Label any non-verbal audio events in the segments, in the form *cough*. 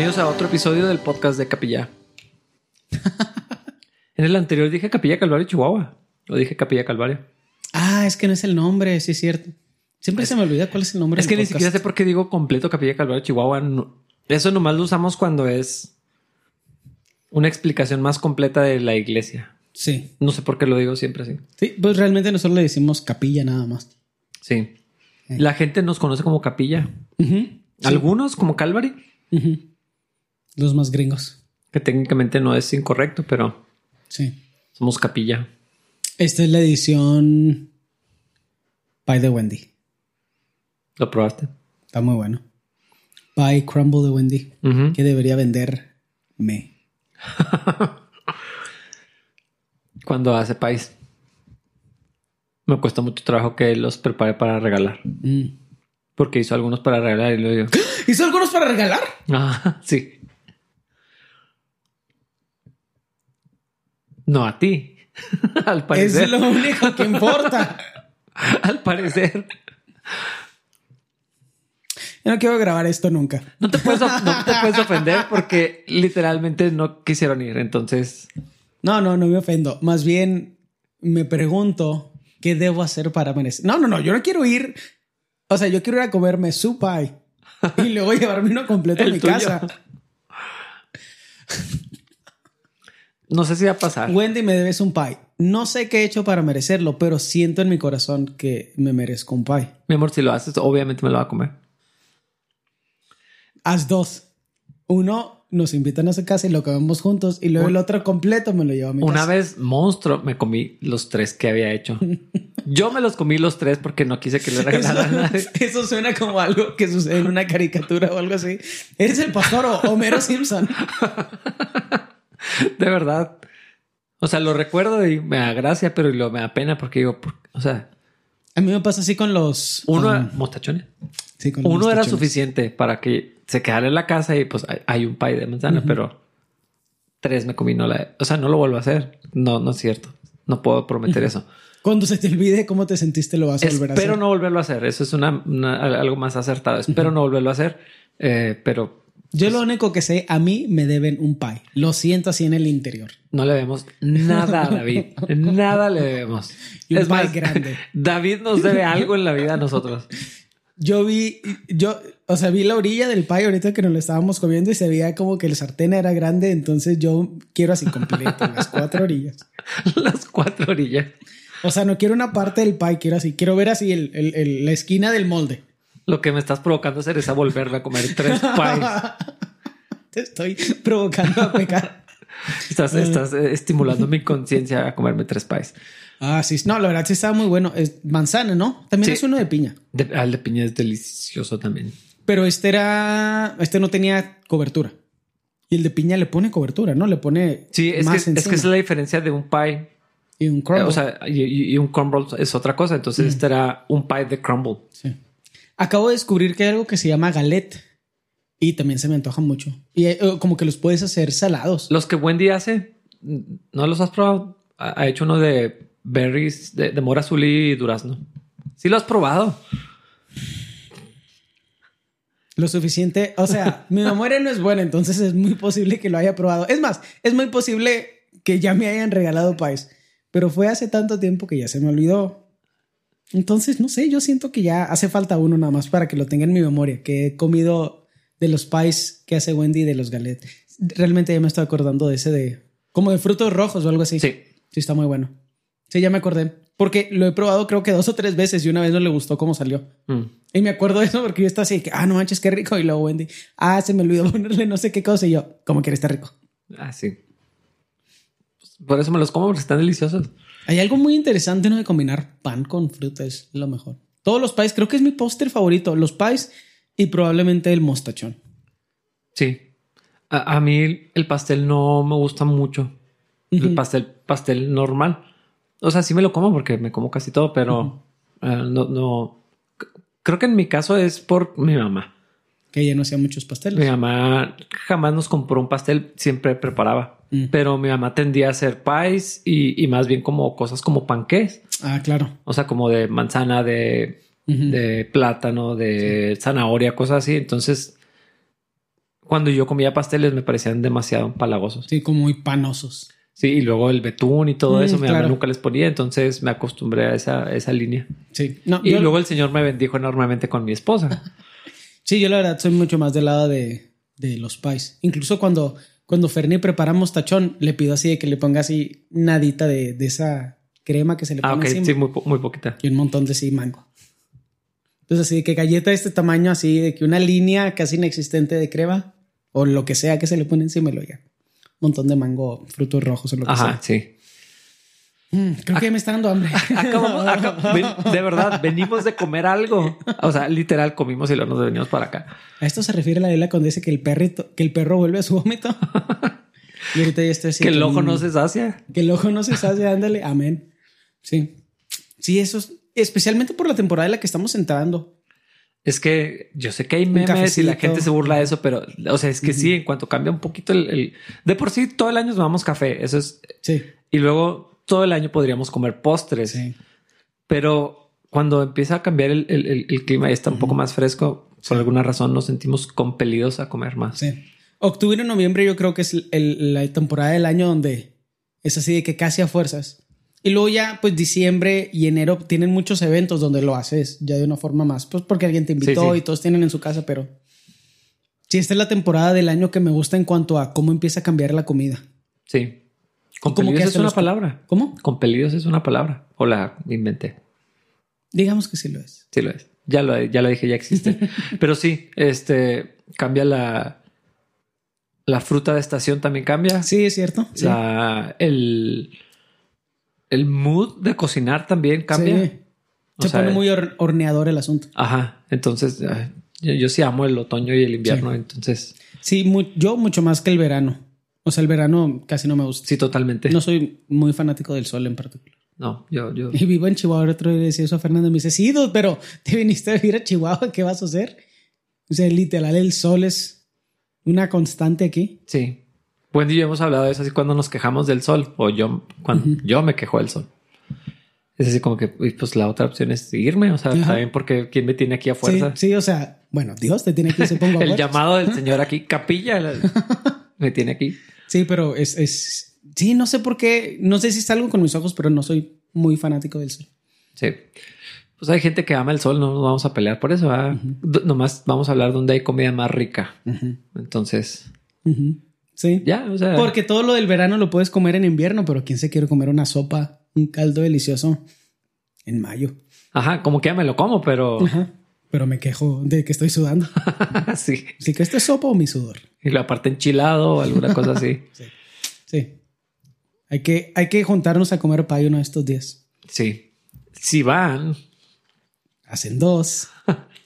Bienvenidos a otro episodio del podcast de Capilla. *laughs* en el anterior dije Capilla Calvario Chihuahua. O dije Capilla Calvario. Ah, es que no es el nombre, sí es cierto. Siempre se me olvida cuál es el nombre. Es que ni siquiera sé por qué digo completo Capilla Calvario Chihuahua. eso nomás lo usamos cuando es una explicación más completa de la iglesia. Sí. No sé por qué lo digo siempre así. Sí, pues realmente nosotros le decimos capilla nada más. Sí. Eh. La gente nos conoce como capilla. Algunos como Calvary. Los más gringos. Que técnicamente no es incorrecto, pero sí. Somos capilla. Esta es la edición Pie de Wendy. ¿Lo probaste? Está muy bueno. Pie Crumble de Wendy. Que debería vender me. *laughs* Cuando hace pies. Me cuesta mucho trabajo que los prepare para regalar. Mm. Porque hizo algunos para regalar y lo digo. *gasps* ¿Hizo algunos para regalar? Ah, *laughs* sí. No a ti. *laughs* Al parecer. Es lo único que importa. *laughs* Al parecer. Yo no quiero grabar esto nunca. No te puedes, no te puedes ofender porque literalmente no quisieron ir. Entonces. No, no, no me ofendo. Más bien me pregunto qué debo hacer para merecer. No, no, no. Yo no quiero ir. O sea, yo quiero ir a comerme su pie y luego *laughs* llevarme uno completo a mi casa. No sé si va a pasar. Wendy, me debes un pie. No sé qué he hecho para merecerlo, pero siento en mi corazón que me merezco un pie. Mi amor, si lo haces, obviamente me lo va a comer. Haz dos. Uno, nos invitan a su casa y lo comemos juntos. Y luego el otro completo me lo llevo a mi Una casa. Una vez, monstruo, me comí los tres que había hecho. *laughs* Yo me los comí los tres porque no quise que le regalaran eso, *laughs* eso suena como algo que sucede en una caricatura o algo así. Eres el pastor o Homero Simpson. *laughs* *laughs* De verdad. O sea, lo recuerdo y me da gracia, pero lo me da pena porque digo, o sea. A mí me pasa así con los. Uno, um, mostachones. Sí, con los Uno era suficiente para que se quedara en la casa y pues hay, un pie de manzana, pero tres me comí, no la. O sea, no lo vuelvo a hacer. No, no es cierto. No puedo prometer eso. Cuando se te olvide cómo te sentiste, lo vas a volver a hacer. Espero no volverlo a hacer. Eso es una, algo más acertado. Espero no volverlo a hacer. Eh, pero yo lo único que sé, a mí me deben un pie. Lo siento así en el interior. No le debemos nada a David. *laughs* nada le debemos. es más grande. *laughs* David nos debe algo en la vida a nosotros. Yo vi, yo, o sea, vi la orilla del pie ahorita que nos lo estábamos comiendo y se veía como que el sartén era grande. Entonces yo quiero así completo, las cuatro orillas. *laughs* las cuatro orillas. O sea, no quiero una parte del pie, quiero así, quiero ver así el, la esquina del molde. Lo que me estás provocando hacer es a volverme a comer tres *laughs* pies. Te estoy provocando a pecar. estás, estás eh, estimulando mi conciencia a comerme tres pies. Ah, sí. No, la verdad sí estaba muy bueno. Es manzana, ¿no? También es uno de piña. De, ah, el de piña es delicioso también. Pero este era... Este no tenía cobertura. Y el de piña le pone cobertura, ¿no? Le pone Sí, es, que, es que es la diferencia de un pie y un crumble. O sea, y, un crumble es otra cosa. Entonces, este era un pie de crumble. Sí. Acabo de descubrir que hay algo que se llama galette. Y también se me antoja mucho. Y eh, como que los puedes hacer salados. Los que Wendy hace, ¿no los has probado? Ha hecho uno de berries, de, mora azul y durazno. Sí lo has probado. Lo suficiente. O sea, *laughs* mi memoria no es buena, entonces es muy posible que lo haya probado. Es más, es muy posible que ya me hayan regalado pies. Pero fue hace tanto tiempo que ya se me olvidó. Entonces, no sé, yo siento que ya hace falta uno nada más para que lo tenga en mi memoria, que he comido de los pies que hace Wendy de los galets. Realmente ya me estoy acordando de ese de como de frutos rojos o algo así. Sí. Sí, está muy bueno. Sí, ya me acordé. Porque lo he probado creo que dos o tres veces y una vez no le gustó cómo salió. Mm. Y me acuerdo de eso porque yo estaba así que, ah, no manches, qué rico. Y luego Wendy, ah, se me olvidó *laughs* ponerle no sé qué cosa. Y yo, ¿cómo quiere estar rico? Ah, sí. Por eso me los como porque están deliciosos. Hay algo muy interesante, ¿no? De combinar pan con fruta es lo mejor. Todos los pies, creo que es mi póster favorito. Los pies y probablemente el mostachón. Sí. A, mí el pastel no me gusta mucho. El pastel, pastel normal. O sea, sí me lo como porque me como casi todo, pero eh, no, no. Creo que en mi caso es por mi mamá. Que ella no hacía muchos pasteles. Mi mamá jamás nos compró un pastel, siempre preparaba. Mm. Pero mi mamá tendía a hacer pies y, más bien como cosas como panqués. Ah, claro. O sea, como de manzana, de, de plátano, de zanahoria, cosas así. Entonces, cuando yo comía pasteles me parecían demasiado palagosos. Sí, como muy panosos. Sí, y luego el betún y todo Mm, eso, mi mamá nunca les ponía, entonces me acostumbré a esa, esa línea. Sí. No, Y yo- luego el señor me bendijo enormemente con mi esposa. *laughs* Sí, yo la verdad soy mucho más del lado de, de los pies. Incluso cuando, cuando Fernie prepara mostachón, le pido así de que le ponga así nadita de, de esa crema que se le pone ah, ok, encima sí, muy, po- muy poquita. y un montón de sí mango. Entonces así de que galleta de este tamaño, así de que una línea casi inexistente de crema o lo que sea que se le pone encima y lo ya. Un montón de mango, frutos rojos o lo que Ajá, sea. sí. Mm, creo que ya me está dando hambre. *laughs* Acabamos- aca- ven- de verdad, venimos de comer algo. O sea, literal, comimos y luego nos venimos para acá. A esto se refiere la Biblia cuando dice que el perrito, que el perro vuelve a su vómito. *laughs* y ahorita ya estoy así. que el ojo mm, no se sacia. Que el ojo no se sace, ándale, amén. Sí. Sí, eso es especialmente por la temporada en la que estamos entrando. Es que yo sé que hay memes y la gente se burla de eso, pero, o sea, es que sí, en cuanto cambia un poquito el, el- De por sí, todo el año tomamos café. Eso es. Sí. Y luego todo el año podríamos comer postres. Sí. Pero cuando empieza a cambiar el, el- el- el clima y está un poco más fresco, por alguna razón nos sentimos compelidos a comer más. Sí. Octubre y noviembre yo creo que es el- la temporada del año donde es así de que casi a fuerzas. Y luego ya, pues diciembre y enero tienen muchos eventos donde lo haces ya de una forma más, pues porque alguien te invitó Sí, sí. y todos tienen en su casa, pero sí, esta es la temporada del año que me gusta en cuanto a cómo empieza a cambiar la comida. Sí. Compelidos que es una los- palabra. ¿Cómo? Compelidos es una palabra. O la inventé. Digamos que sí lo es. Sí lo es. Ya lo, ya lo dije, ya existe. *laughs* Pero sí, este cambia la la fruta de estación también cambia. Sí, es cierto. Sí. La, el, el mood de cocinar también cambia. Sí. Se sea, pone muy hor- horneador el asunto. Ajá. Entonces, yo, yo sí amo el otoño y el invierno. Entonces, Sí, yo mucho más que el verano. O sea, el verano casi no me gusta. sí, totalmente. No soy muy fanático del sol en particular. No, yo, yo. Y vivo en Chihuahua. El otro día decía eso a Fernando. Me dice, sí, pero te viniste a vivir a Chihuahua. ¿Qué vas a hacer? O sea, literal, el sol es una constante aquí. Sí. Wendy y yo hemos hablado de eso así cuando nos quejamos del sol. O yo, cuando yo me quejo del sol. Es así como que, pues la otra opción es irme. O sea, Ajá. también porque quién me tiene aquí a fuerza. Sí, sí, o sea, bueno, Dios te tiene que se ponga *laughs* a El llamado del señor aquí, capilla, la- *laughs* me tiene aquí. Sí, pero es, es. Sí, no sé por qué. No sé si es algo con mis ojos, pero no soy muy fanático del sol. Sí. Pues hay gente que ama el sol, no nos vamos a pelear por eso. Nomás vamos a hablar donde hay comida más rica. Entonces. Sí. ya, o sea. Porque todo lo del verano lo puedes comer en invierno, pero ¿quién se quiere comer una sopa, un caldo delicioso en mayo? Ajá, como que ya me lo como, pero Ajá. Pero me quejo de que estoy sudando. *laughs* sí. Así que esto es sopa o mi sudor. Y la parte enchilado o alguna cosa así. *laughs* Sí. Hay que, hay que juntarnos a comer payo uno de estos días. Sí. Si van, Hacen dos.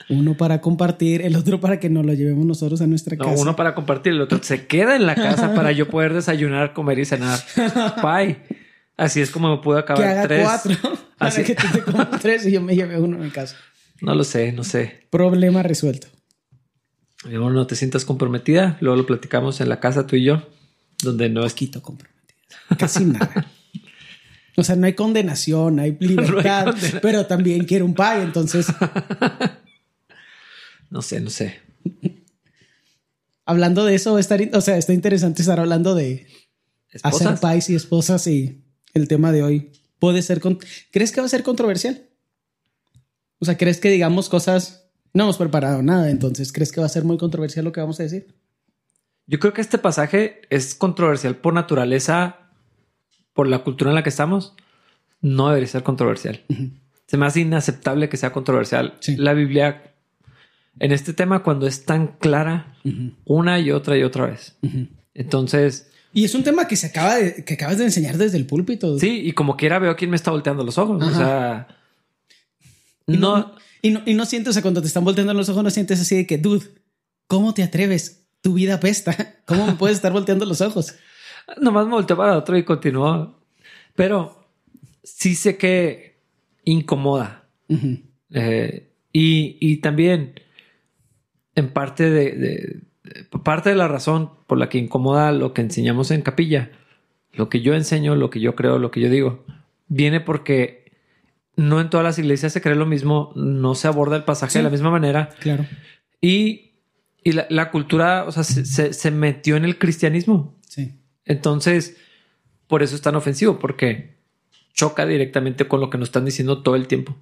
Uno para compartir, el otro para que nos lo llevemos nosotros a nuestra no, casa. uno para compartir, el otro se queda en la casa para yo poder desayunar, comer y cenar. *laughs* Bye. Así es como me puedo que acabar haga tres. cuatro. Para Así- que tú te comas tres y yo me lleve uno en casa. No lo sé, no sé. Problema resuelto. Luego no te sientas comprometida. Luego lo platicamos en la casa tú y yo, donde no es Poquito comprometidas. Casi nada. O sea, no hay condenación, *laughs* hay libertad, pero también quiero un pay. Entonces, *laughs* No sé, no sé. hablando de eso, estar, o sea, está interesante estar hablando de hacer ¿Esposas? pais y esposas y el tema de hoy puede ser. con- ¿Crees que va a ser controversial? O sea, ¿crees que digamos cosas? No hemos preparado nada, entonces, ¿crees que va a ser muy controversial lo que vamos a decir? Yo creo que este pasaje es controversial por naturaleza, por la cultura en la que estamos. No debería ser controversial. Se me hace inaceptable que sea controversial. Sí. La Biblia, en este tema, cuando es tan clara una y otra y otra vez. Entonces, Y es un tema que se acaba de, que acabas de enseñar desde el púlpito. sí, y como quiera veo quién me está volteando los ojos. O sea, Y no, no, y no, y no sientes, o sea, cuando te están volteando los ojos, no sientes así de que, dude, ¿cómo te atreves? Tu vida apesta. *laughs* ¿Cómo me puedes estar volteando los ojos? Nomás me volteó para otro y continuó. Pero sí sé que incomoda. Ujú. Eh, y, y también, en parte de, de- de- parte de la razón por la que incomoda lo que enseñamos en capilla, lo que yo enseño, lo que yo creo, lo que yo digo, viene porque no en todas las iglesias se cree lo mismo, no se aborda el pasaje Sí. de la misma manera Claro. y, Y la, la cultura, o sea, se, se, se metió en el cristianismo. Sí. Entonces, por eso es tan ofensivo, porque choca directamente con lo que nos están diciendo todo el tiempo.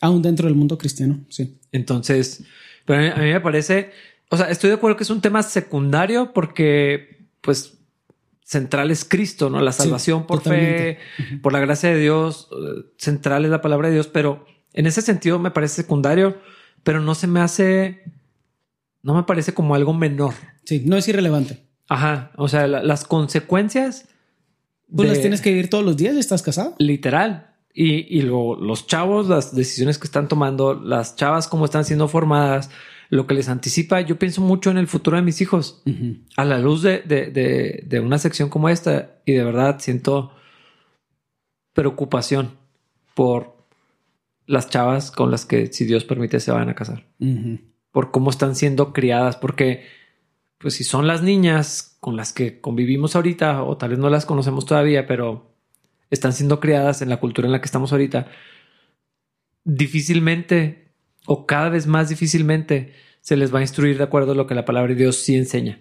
Aún dentro del mundo cristiano, sí. Entonces, pero a mí, a mí me parece, o sea, estoy de acuerdo que es un tema secundario porque, pues, central es Cristo, ¿no? La Sí, salvación por totalmente. fe, por la gracia de Dios, eh, central es la palabra de Dios, pero en ese sentido me parece secundario, pero no se me hace, no me parece como algo menor. Sí, no es irrelevante. Ajá, o sea, la- las consecuencias... Pues de- las tienes que vivir todos los días estás casado. Literal. Y, y luego los chavos, las decisiones que están tomando, las chavas cómo están siendo formadas, lo que les anticipa. Yo pienso mucho en el futuro de mis hijos a la luz de, de, de, de una sección como esta y de verdad siento preocupación por las chavas con las que, si Dios permite, se van a casar. Por cómo están siendo criadas, porque pues si son las niñas con las que convivimos ahorita, o tal vez no las conocemos todavía, pero están siendo criadas en la cultura en la que estamos ahorita, difícilmente o cada vez más difícilmente se les va a instruir de acuerdo a lo que la palabra de Dios sí enseña.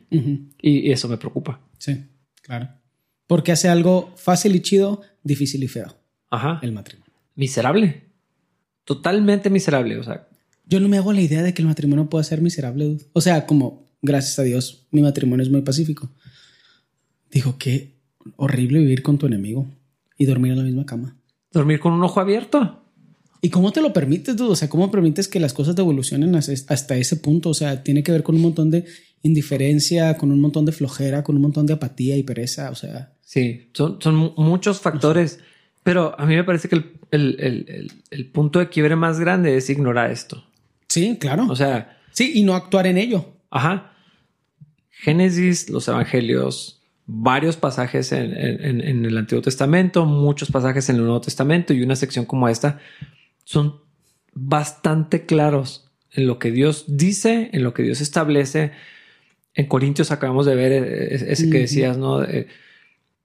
Y eso me preocupa. Sí, claro. Porque hace algo fácil y chido, difícil y feo. Ajá. El matrimonio. Miserable. Totalmente miserable. O sea, Yo no me hago la idea de que el matrimonio pueda ser miserable. O sea, como gracias a Dios, mi matrimonio es muy pacífico. Digo, qué horrible vivir con tu enemigo y dormir en la misma cama. dormir con un ojo abierto. ¿Y cómo te lo permites, dude? O sea, ¿cómo permites que las cosas evolucionen hasta ese punto? O sea, tiene que ver con un montón de indiferencia, con un montón de flojera, con un montón de apatía y pereza. O sea, Sí, son, son mu- muchos factores. Pero a mí me parece que el, el- el- el- el punto de quiebre más grande es ignorar esto. sí, claro. O sea, sí, y no actuar en ello. ajá. Génesis, los evangelios, varios pasajes en, en- en el Antiguo Testamento, muchos pasajes en el Nuevo Testamento y una sección como esta son bastante claros en lo que Dios dice, en lo que Dios establece. En Corintios acabamos de ver eh, ese que decías, ¿no?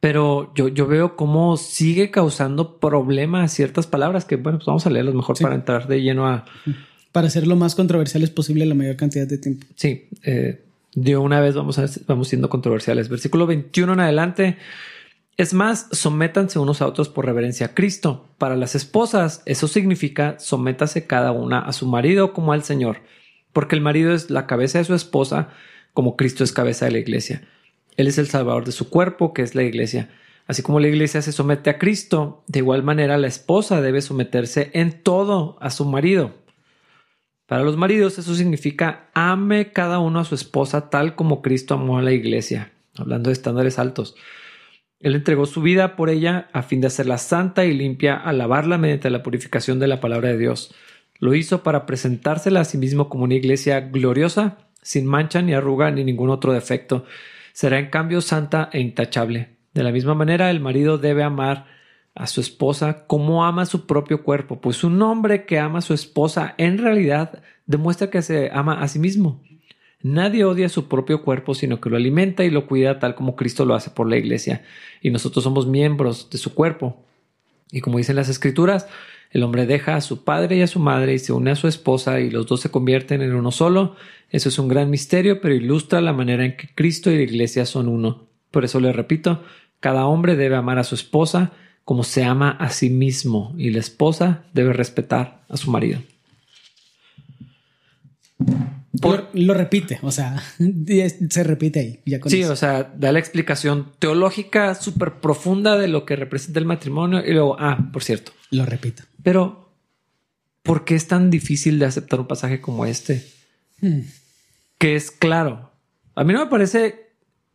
Pero yo, yo veo cómo sigue causando problemas ciertas palabras que, bueno, pues vamos a leerlas mejor Sí. para entrar de lleno a, Para ser lo más controversiales posible la mayor cantidad de tiempo. Sí, eh, de una vez vamos, a, vamos siendo controversiales. Versículo 21 en adelante. Es más, sométanse unos a otros por reverencia a Cristo. Para las esposas, eso significa sométase cada una a su marido como al Señor, porque el marido es la cabeza de su esposa, como Cristo es cabeza de la iglesia. Él es el salvador de su cuerpo, que es la iglesia. Así como la iglesia se somete a Cristo, de igual manera la esposa debe someterse en todo a su marido. Para los maridos eso significa ame cada uno a su esposa tal como Cristo amó a la iglesia, hablando de estándares altos. Él entregó su vida por ella a fin de hacerla santa y limpia al lavarla mediante la purificación de la palabra de Dios. Lo hizo para presentársela a sí mismo como una iglesia gloriosa, sin mancha ni arruga ni ningún otro defecto. Será en cambio santa e intachable. De la misma manera, el marido debe amar a su esposa como ama su propio cuerpo, pues un hombre que ama a su esposa en realidad demuestra que se ama a sí mismo. Nadie odia su propio cuerpo, sino que lo alimenta y lo cuida tal como Cristo lo hace por la iglesia, y nosotros somos miembros de su cuerpo. Y como dicen las escrituras, el hombre deja a su padre y a su madre y se une a su esposa y los dos se convierten en uno solo. Eso es un gran misterio, pero ilustra la manera en que Cristo y la iglesia son uno. Por eso le repito, cada hombre debe amar a su esposa como se ama a sí mismo y la esposa debe respetar a su marido. Por- Lo, lo repite, o sea, *laughs* se repite ahí. Ya con Sí, eso. o sea, da la explicación teológica súper profunda de lo que representa el matrimonio y luego, ah, por cierto, Lo repito. pero ¿por qué es tan difícil de aceptar un pasaje como este? Hmm. Que es claro. A mí no me parece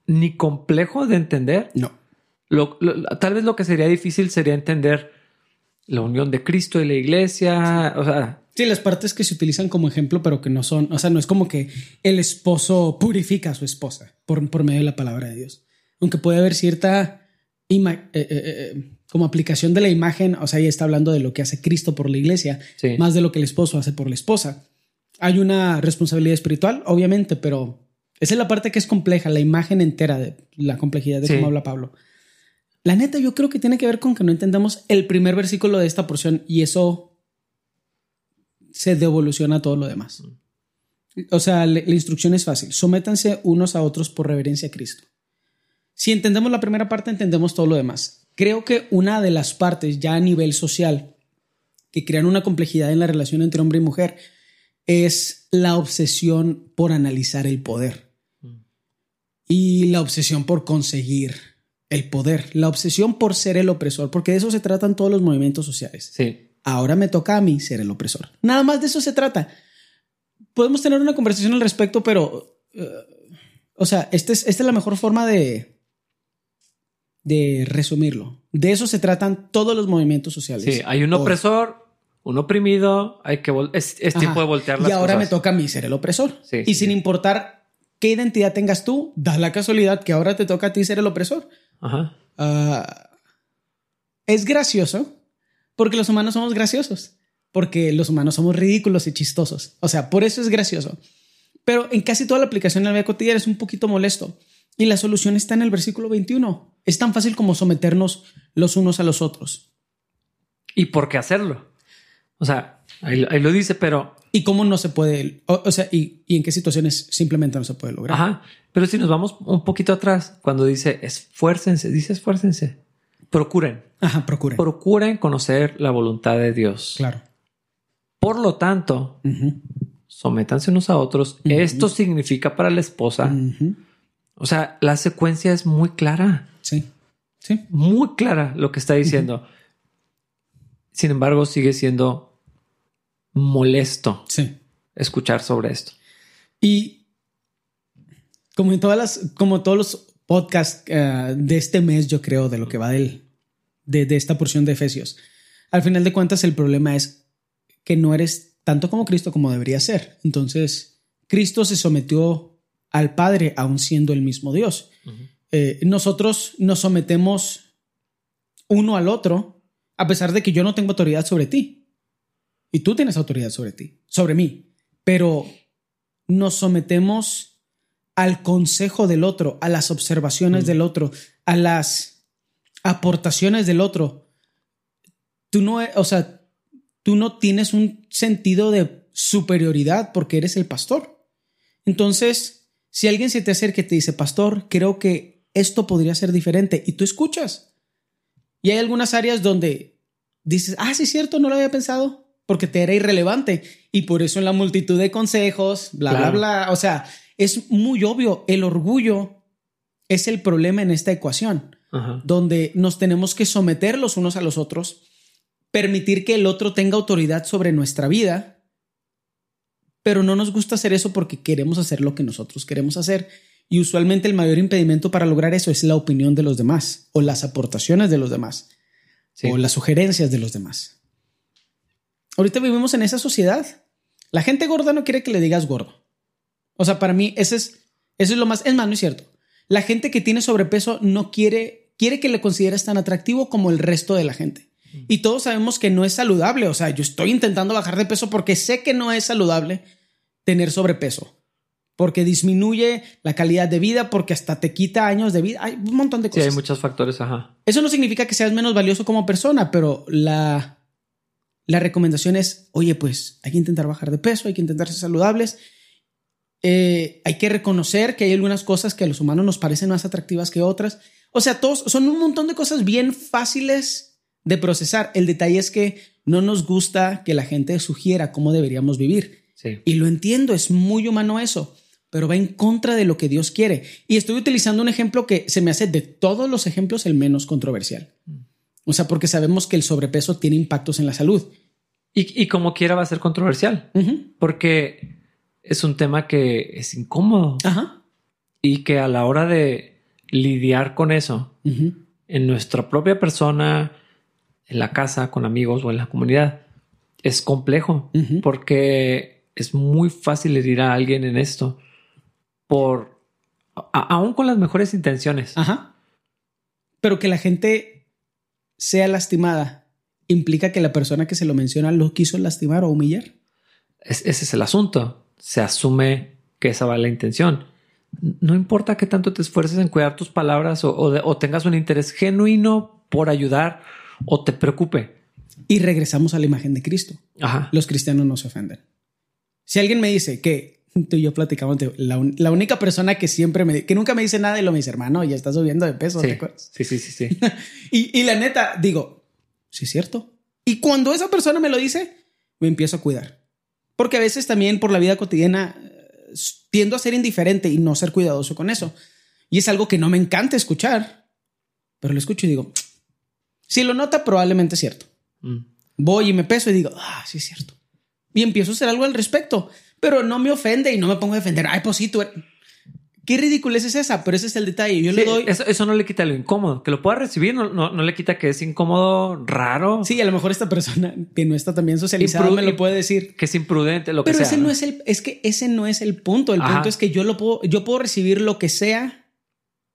ni complejo de entender. No. Lo- lo- tal vez lo que sería difícil sería entender la unión de Cristo y la iglesia. O sea, Sí, las partes que se utilizan como ejemplo, pero que no son, o sea, no es como que el esposo purifica a su esposa por, por medio de la palabra de Dios. Aunque puede haber cierta ima- eh, eh, eh, como aplicación de la imagen, o sea, ella está hablando de lo que hace Cristo por la iglesia, Sí. más de lo que el esposo hace por la esposa. Hay una responsabilidad espiritual, obviamente, pero esa es la parte que es compleja, la imagen entera de la complejidad de Sí. cómo habla Pablo. La neta, yo creo que tiene que ver con que no entendamos el primer versículo de esta porción y eso se devoluciona todo lo demás. O sea, la instrucción es fácil. Sométanse unos a otros por reverencia a Cristo. Si entendemos la primera parte, entendemos todo lo demás. Creo que una de las partes ya a nivel social que crean una complejidad en la relación entre hombre y mujer es la obsesión por analizar el poder y la obsesión por conseguir el poder, la obsesión por ser el opresor, porque de eso se tratan todos los movimientos sociales. Sí. Ahora me toca a mí ser el opresor. Nada más de eso se trata. Podemos tener una conversación al respecto, pero, eh, o sea, esta es, esta es la mejor forma de, de resumirlo. De eso se tratan todos los movimientos sociales. Sí, hay un opresor, un oprimido, hay que es, tiempo de voltear las Y ahora me toca a mí ser el opresor. Sí, y sí. sin importar qué identidad tengas tú, da la casualidad que ahora te toca a ti ser el opresor. Ajá. Ah, es gracioso porque los humanos somos graciosos, porque los humanos somos ridículos y chistosos. O sea, por eso es gracioso. Pero en casi toda la aplicación en la vida cotidiana es un poquito molesto. Y la solución está en el versículo 21. Es tan fácil como someternos los unos a los otros. ¿Y por qué hacerlo? O sea, ahí, ahí lo dice, pero ¿Y cómo no se puede? O, o sea, y, y en qué situaciones simplemente no se puede lograr? Ajá. Pero si nos vamos un poquito atrás, cuando dice esfuércense, dice esfuércense, procuren, Ajá, procuren. procuren conocer la voluntad de Dios. Claro. Por lo tanto, Ujú, sométanse unos a otros. Esto significa para la esposa. O sea, la secuencia es muy clara, Sí. Sí. muy clara lo que está diciendo. Sin embargo, sigue siendo molesto Sí. escuchar sobre esto. Y como en todas las, como todos los podcasts eh, de este mes, yo creo, de lo que va del, de, de esta porción de Efesios, al final de cuentas el problema es que no eres tanto como Cristo como debería ser. Entonces, Cristo se sometió al Padre aún siendo el mismo Dios. Eh, nosotros nos sometemos uno al otro a pesar de que yo no tengo autoridad sobre ti y tú tienes autoridad sobre ti, sobre mí, pero nos sometemos al consejo del otro, a las observaciones Mm. del otro, a las aportaciones del otro. Tú no, e- o sea, tú no tienes un sentido de superioridad porque eres el pastor. Entonces, si alguien se te acerca y te dice, pastor, creo que esto podría ser diferente y tú escuchas. Y hay algunas áreas donde dices, ah, sí, es cierto, no lo había pensado porque te era irrelevante y por eso en la multitud de consejos, bla, Claro. bla, bla. O sea, es muy obvio, el orgullo es el problema en esta ecuación, Ajá. donde nos tenemos que someter los unos a los otros, permitir que el otro tenga autoridad sobre nuestra vida, pero no nos gusta hacer eso porque queremos hacer lo que nosotros queremos hacer. Y usualmente el mayor impedimento para lograr eso es la opinión de los demás o las aportaciones de los demás Sí. o las sugerencias de los demás. Ahorita vivimos en esa sociedad. La gente gorda no quiere que le digas gordo. O sea, para mí eso es, eso es lo más... Es más, no es cierto. La gente que tiene sobrepeso no quiere, quiere que le consideres tan atractivo como el resto de la gente. Y todos sabemos que no es saludable. O sea, yo estoy intentando bajar de peso porque sé que no es saludable tener sobrepeso. Porque disminuye la calidad de vida, porque hasta te quita años de vida. Hay un montón de Sí, cosas. hay muchos factores, ajá. Eso no significa que seas menos valioso como persona, pero la, la recomendación es, oye, pues hay que intentar bajar de peso, hay que intentar ser saludables. Eh, hay que reconocer que hay algunas cosas que a los humanos nos parecen más atractivas que otras. O sea, todos son un montón de cosas bien fáciles de procesar. El detalle es que no nos gusta que la gente sugiera cómo deberíamos vivir. Sí. Y lo entiendo, es muy humano eso, pero va en contra de lo que Dios quiere. Y estoy utilizando un ejemplo que se me hace de todos los ejemplos el menos controversial. O sea, porque sabemos que el sobrepeso tiene impactos en la salud. Y, y como quiera va a ser controversial, porque es un tema que es incómodo Ajá. y que a la hora de lidiar con eso en nuestra propia persona, en la casa, con amigos o en la comunidad, es complejo porque es muy fácil herir a alguien en esto por a- aún con las mejores intenciones. Ajá. Pero que la gente sea lastimada implica que la persona que se lo menciona lo quiso lastimar o humillar. Es- ese es el asunto. Se asume que esa va la intención. No importa que tanto te esfuerces en cuidar tus palabras o, o de- o tengas un interés genuino por ayudar o te preocupe. Y regresamos a la imagen de Cristo. Ajá. Los cristianos no se ofenden. Si alguien me dice que *laughs* tú y yo platicamos la, un- la única persona que siempre me, que nunca me dice nada y lo me dice, hermano, ya estás subiendo de peso, ¿te Sí, acuerdas? sí, sí, sí. sí. *laughs* Y, y la neta, digo, sí es cierto. Y cuando esa persona me lo dice, me empiezo a cuidar. Porque a veces también por la vida cotidiana eh, tiendo a ser indiferente y no ser cuidadoso con eso. Y es algo que no me encanta escuchar, pero lo escucho y digo, si lo nota, probablemente es cierto. Mm. Voy y me peso y digo, ah, sí es cierto. Y empiezo a hacer algo al respecto, pero no me ofende y no me pongo a defender. Ay, pues sí, tú eres... Qué ridiculez es esa, pero ese es el detalle. Yo le doy... eso, eso no le quita lo incómodo. Que lo pueda recibir no, no, no le quita que es incómodo, raro, Sí, a lo mejor esta persona que no está también socializada Impru- me lo puede decir. que es imprudente, lo Pero que sea. ese no es el, es que ese no es el punto. El Ajá. punto es que yo lo puedo, yo puedo recibir lo que sea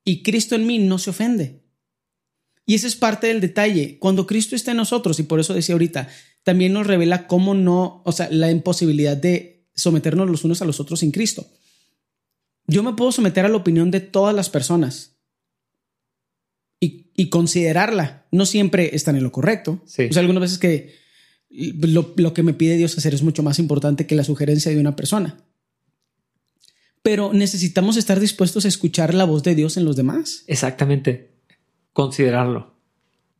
y Cristo en mí no se ofende. Y ese es parte del detalle. Cuando Cristo está en nosotros, y por eso decía ahorita, también nos revela cómo no, o sea, la imposibilidad de someternos los unos a los otros sin Cristo. Yo me puedo someter a la opinión de todas las personas y, y considerarla. No siempre están en lo correcto. Sí. O sea, algunas veces que lo, lo que me pide Dios hacer es mucho más importante que la sugerencia de una persona. Pero necesitamos estar dispuestos a escuchar la voz de Dios en los demás. Exactamente. Considerarlo.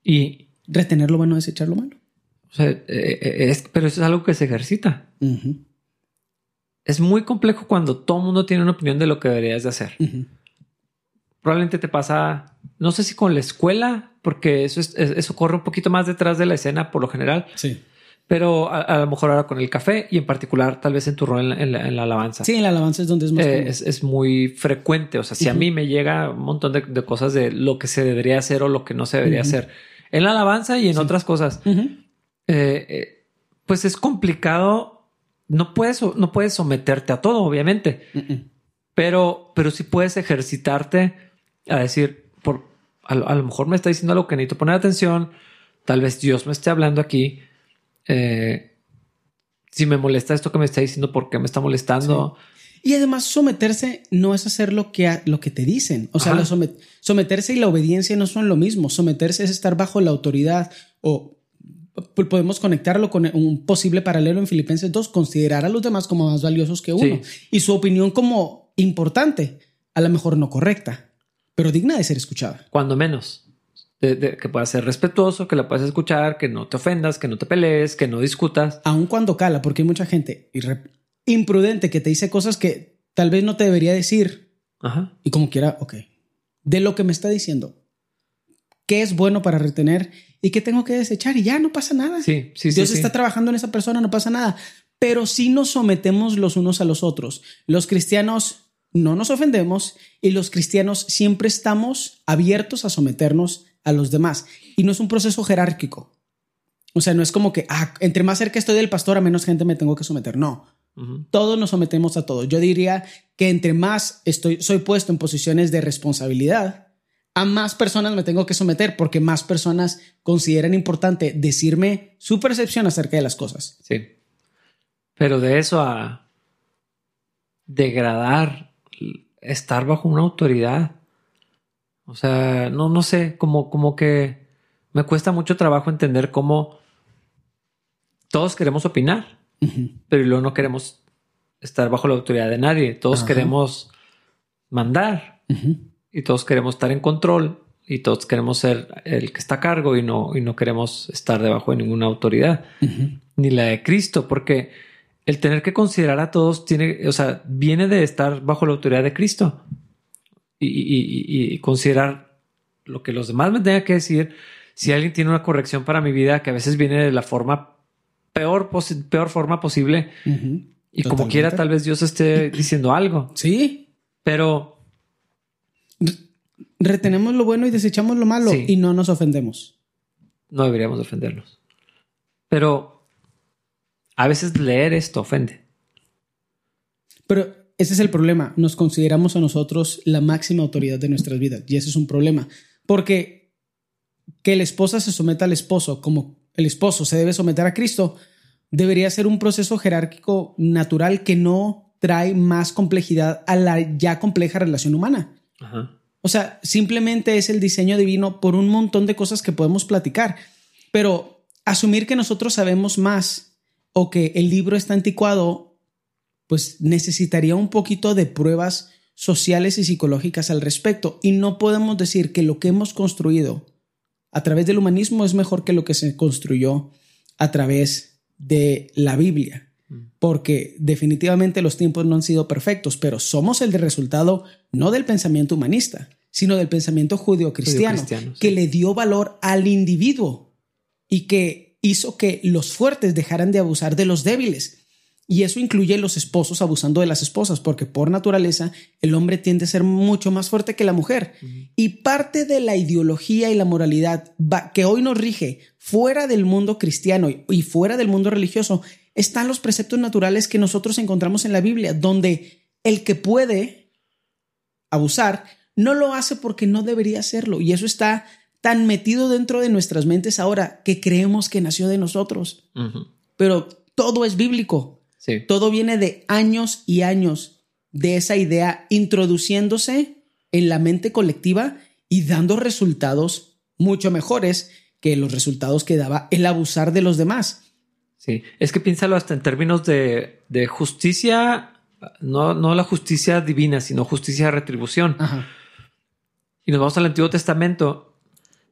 Y, Retener lo bueno, desechar lo malo. o sea, eh, eh, es, pero eso es algo que se ejercita. Ujú, Es muy complejo cuando todo el mundo tiene una opinión de lo que deberías de hacer. Probablemente te pasa, no sé si con la escuela, porque eso, es, es- eso corre un poquito más detrás de la escena por lo general, Sí. pero a, a lo mejor ahora con el café y en particular tal vez en tu rol en la, en la- en la alabanza. Sí, en la alabanza es donde es más. Eh, es, es muy frecuente. O sea, si a mí me llega un montón de, de cosas de lo que se debería hacer o lo que no se debería hacer en la alabanza y en Sí. otras cosas, eh, eh, pues es complicado. No puedes, no puedes someterte a todo, obviamente, pero, pero sí puedes ejercitarte a decir, por a, lo- a lo mejor me está diciendo algo que necesito poner atención. Tal vez Dios me esté hablando aquí. Eh, si me molesta esto que me está diciendo, ¿por qué me está molestando? Y además someterse no es hacer lo que, lo que te dicen. O sea, somet- someterse y la obediencia no son lo mismo. Someterse es estar bajo la autoridad o podemos conectarlo con un posible paralelo en Filipenses 2, considerar a los demás como más valiosos que uno Sí. y su opinión como importante, a lo mejor no correcta, pero digna de ser escuchada. cuando menos. De, de- que puedas ser respetuoso, que la puedas escuchar, que no te ofendas, que no te pelees, que no discutas. Aun cuando cala, porque hay mucha gente imprudente que te dice cosas que tal vez no te debería decir Ajá. y como quiera, ok, de lo que me está diciendo, qué es bueno para retener y qué tengo que desechar y ya no pasa nada. Sí, sí, sí. Dios sí. está trabajando en esa persona, no pasa nada. Pero si nos sometemos los unos a los otros. Los cristianos no nos ofendemos y los cristianos siempre estamos abiertos a someternos a los demás. Y no es un proceso jerárquico. O sea, no es como que ah, entre más cerca estoy del pastor, a menos gente me tengo que someter. No, Ujú. todos nos sometemos a todos. Yo diría que entre más estoy, soy puesto en posiciones de responsabilidad, a más personas me tengo que someter porque más personas consideran importante decirme su percepción acerca de las cosas. Sí. Pero de eso a degradar, estar bajo una autoridad. O sea, no, no sé, como, como que me cuesta mucho trabajo entender cómo todos queremos opinar, pero luego no queremos estar bajo la autoridad de nadie. Todos Ajá. queremos mandar. Ujú. Y todos queremos estar en control y todos queremos ser el que está a cargo y no, y no queremos estar debajo de ninguna autoridad, ni la de Cristo, porque el tener que considerar a todos tiene, o sea, viene de estar bajo la autoridad de Cristo y, y- y- considerar lo que los demás me tengan que decir. Si alguien tiene una corrección para mi vida que a veces viene de la forma peor, peor forma posible y como quiera tal vez Dios esté diciendo algo, Sí. pero Retenemos lo bueno y desechamos lo malo Sí. y no nos ofendemos. no deberíamos defendernos. Pero a veces leer esto ofende. Pero ese es el problema. Nos consideramos a nosotros la máxima autoridad de nuestras vidas. Y ese es un problema. Porque que la esposa se someta al esposo como el esposo se debe someter a Cristo, debería ser un proceso jerárquico natural que no trae más complejidad a la ya compleja relación humana. Ajá. O sea, simplemente es el diseño divino por un montón de cosas que podemos platicar. Pero asumir que nosotros sabemos más o que el libro está anticuado pues necesitaría un poquito de pruebas sociales y psicológicas al respecto. Y no podemos decir que lo que hemos construido a través del humanismo es mejor que lo que se construyó a través de la Biblia. Mm. Porque definitivamente los tiempos no han sido perfectos, pero somos el de resultado no del pensamiento humanista, sino del pensamiento judío-cristiano, que le dio valor al individuo y que hizo que los fuertes dejaran de abusar de los débiles. Y eso incluye los esposos abusando de las esposas, porque por naturaleza el hombre tiende a ser mucho más fuerte que la mujer. Y parte de la ideología y la moralidad que hoy nos rige fuera del mundo cristiano y fuera del mundo religioso están los preceptos naturales que nosotros encontramos en la Biblia, donde el que puede abusar no lo hace porque no debería hacerlo. Y eso está tan metido dentro de nuestras mentes ahora que creemos que nació de nosotros. Pero todo es bíblico. Todo viene de años y años de esa idea introduciéndose en la mente colectiva y dando resultados mucho mejores que los resultados que daba el abusar de los demás. Sí, es que piénsalo hasta en términos de, justicia, no, no, la justicia divina, sino justicia de retribución. Y nos vamos al Antiguo Testamento,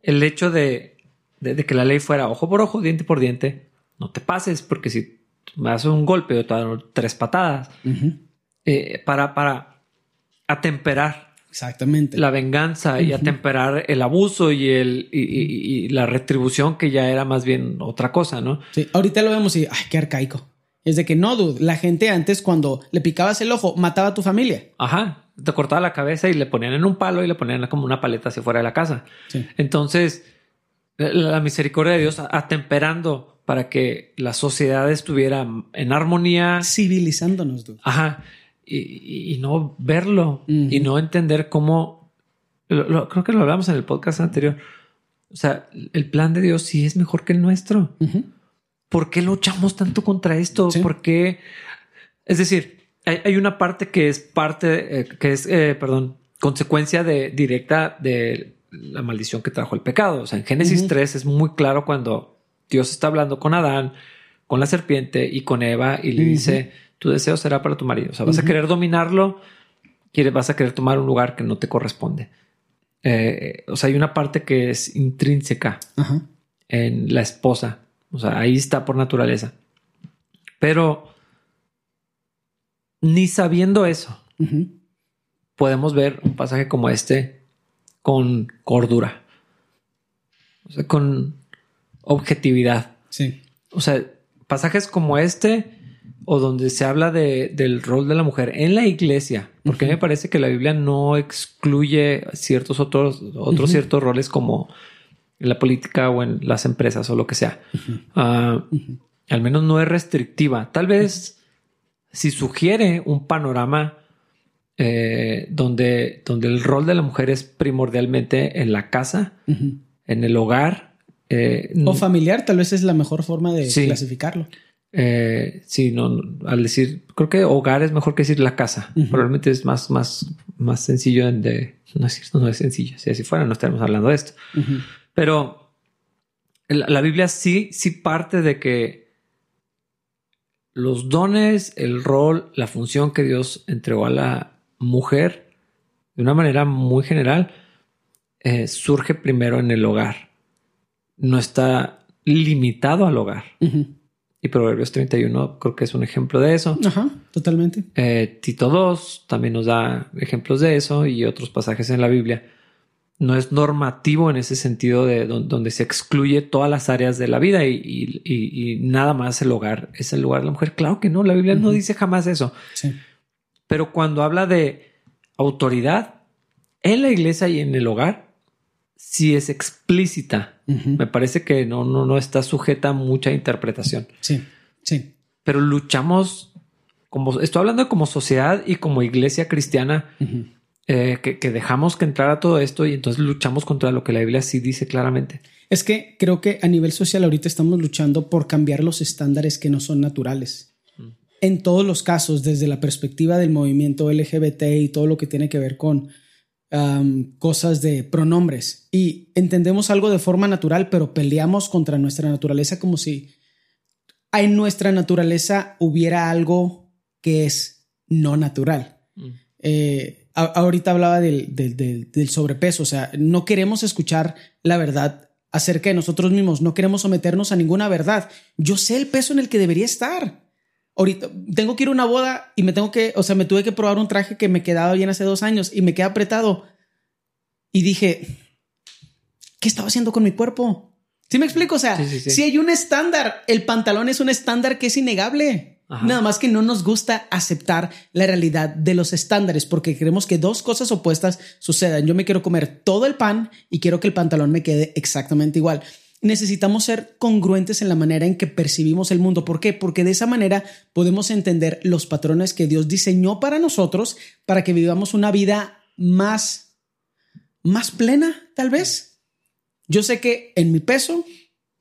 el hecho de, de, que la ley fuera ojo por ojo, diente por diente, no te pases, porque si me das un golpe o te tres patadas. Eh, para, para atemperar Exactamente. la venganza y atemperar el abuso y, el, y, la retribución que ya era más bien otra cosa, ¿no? Sí, ahorita lo vemos y, ay, qué arcaico. Es de que no, dude, la gente antes cuando le picabas el ojo mataba a tu familia. Ajá, te cortaba la cabeza y le ponían en un palo y le ponían como una paleta hacia fuera de la casa. Entonces, la misericordia de Dios atemperando para que la sociedad estuviera en armonía. Civilizándonos. Ajá. Y, no verlo y no entender cómo... creo que lo hablamos en el podcast anterior. O sea, el plan de Dios sí es mejor que el nuestro. ¿Por qué luchamos tanto contra esto? ¿Por qué? Es decir, hay, una parte que es parte, eh, que es, eh, perdón, consecuencia de, directa de la maldición que trajo el pecado. O sea, en Génesis 3 es muy claro cuando Dios está hablando con Adán, con la serpiente y con Eva y le dice, tu deseo será para tu marido. O sea, vas a querer dominarlo, quieres, vas a querer tomar un lugar que no te corresponde. Eh, o sea, hay una parte que es intrínseca en la esposa. O sea, ahí está por naturaleza. Pero ni sabiendo eso, podemos ver un pasaje como este con cordura. O sea, con objetividad. Sí. O sea, pasajes como este o donde se habla de, del rol de la mujer en la iglesia, porque me parece que la Biblia no excluye ciertos otros, otros ciertos roles como en la política o en las empresas o lo que sea. Ah, al menos no es restrictiva. Tal vez si sugiere un panorama eh, donde, donde el rol de la mujer es primordialmente en la casa, en el hogar, eh, o familiar, tal vez es la mejor forma de clasificarlo. Eh, sí, no, al decir, creo que hogar es mejor que decir la casa. Probablemente es más, más, más sencillo de, no es, no es sencillo. Si así fuera, no estaríamos hablando de esto. Pero la, Biblia sí, sí parte de que los dones, el rol, la función que Dios entregó a la mujer de una manera muy general, eh, surge primero en el hogar no está limitado al hogar. Y Proverbios 31 creo que es un ejemplo de eso. Ajá, totalmente. Eh, Tito 2 también nos da ejemplos de eso y otros pasajes en la Biblia. No es normativo en ese sentido de donde, se excluye todas las áreas de la vida y, nada más el hogar es el lugar de la mujer. Claro que no, la Biblia no dice jamás eso. Sí. Pero cuando habla de autoridad en la iglesia y en el hogar, si es explícita. Me parece que no, no, no está sujeta a mucha interpretación. Sí, sí. Pero luchamos, como estoy hablando como sociedad y como iglesia cristiana, eh, que, dejamos que entrara todo esto y entonces luchamos contra lo que la Biblia sí dice claramente. Es que creo que a nivel social ahorita estamos luchando por cambiar los estándares que no son naturales. Mm. En todos los casos, desde la perspectiva del movimiento LGBT y todo lo que tiene que ver con cosas de pronombres y entendemos algo de forma natural, pero peleamos contra nuestra naturaleza como si en nuestra naturaleza hubiera algo que es no natural. Mm. Eh, a- ahorita hablaba del, del- del- del sobrepeso, o sea, no queremos escuchar la verdad acerca de nosotros mismos, no queremos someternos a ninguna verdad. Yo sé el peso en el que debería estar. Ahorita tengo que ir a una boda y me tengo que, o sea, me tuve que probar un traje que me quedaba bien hace dos años y me queda apretado. Y dije, ¿qué estaba haciendo con mi cuerpo? ¿Sí me explico? O sea, Sí, sí, sí. si hay un estándar, el pantalón es un estándar que es innegable. Ajá. Nada más que no nos gusta aceptar la realidad de los estándares porque queremos que dos cosas opuestas sucedan. Yo me quiero comer todo el pan y quiero que el pantalón me quede exactamente igual. Necesitamos ser congruentes en la manera en que percibimos el mundo. ¿Por qué? Porque de esa manera podemos entender los patrones que Dios diseñó para nosotros para que vivamos una vida más, más plena, tal vez. Yo sé que en mi peso,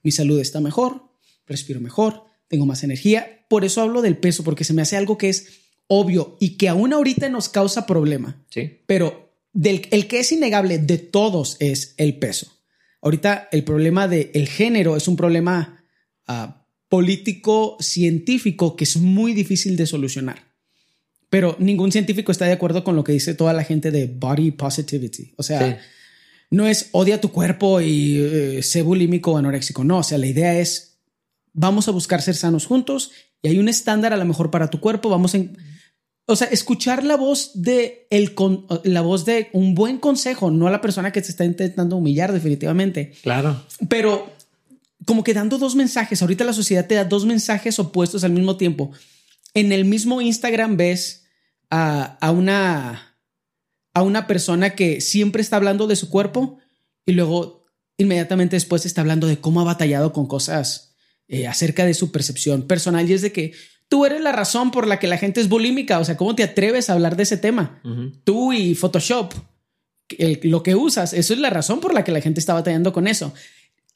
mi salud está mejor, respiro mejor, tengo más energía. Por eso hablo del peso, porque se me hace algo que es obvio y que aún ahorita nos causa problema. Sí. Pero del, el que es innegable de todos es el peso. Ahorita el problema del el género es un problema ah, político científico que es muy difícil de solucionar. Pero ningún científico está de acuerdo con lo que dice toda la gente de body positivity. O sea, Sí. no es odia tu cuerpo y eh, sé bulímico o anoréxico. No, o sea, la idea es vamos a buscar ser sanos juntos y hay un estándar a lo mejor para tu cuerpo. Vamos en, o sea, escuchar la voz de el con, la voz de un buen consejo, no a la persona que te está intentando humillar definitivamente, Claro. pero como que dando dos mensajes. Ahorita la sociedad te da dos mensajes opuestos al mismo tiempo. En el mismo Instagram ves a, a una a una persona que siempre está hablando de su cuerpo y luego inmediatamente después está hablando de cómo ha batallado con cosas eh, acerca de su percepción personal y es de que tú eres la razón por la que la gente es bulímica, o sea, ¿cómo te atreves a hablar de ese tema? Tú y Photoshop, el- lo que usas, eso es la razón por la que la gente está batallando con eso.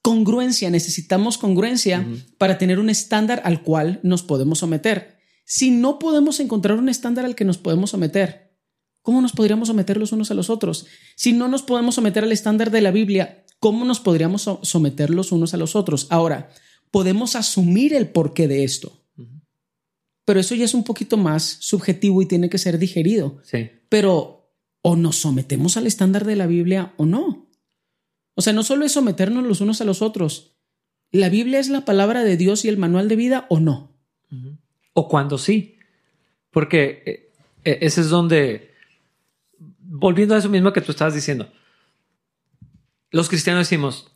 Congruencia, necesitamos congruencia para tener un estándar al cual nos podemos someter. Si no podemos encontrar un estándar al que nos podemos someter, ¿cómo nos podríamos someter los unos a los otros? Si no nos podemos someter al estándar de la Biblia, ¿cómo nos podríamos so- someter los unos a los otros? Ahora, podemos asumir el porqué de esto, pero eso ya es un poquito más subjetivo y tiene que ser digerido. Sí. Pero o nos sometemos al estándar de la Biblia o no. O sea, no solo es someternos los unos a los otros. ¿La Biblia es la palabra de Dios y el manual de vida o no? O cuando sí. Porque eh, eh, ese es donde, volviendo a eso mismo que tú estabas diciendo, los cristianos decimos,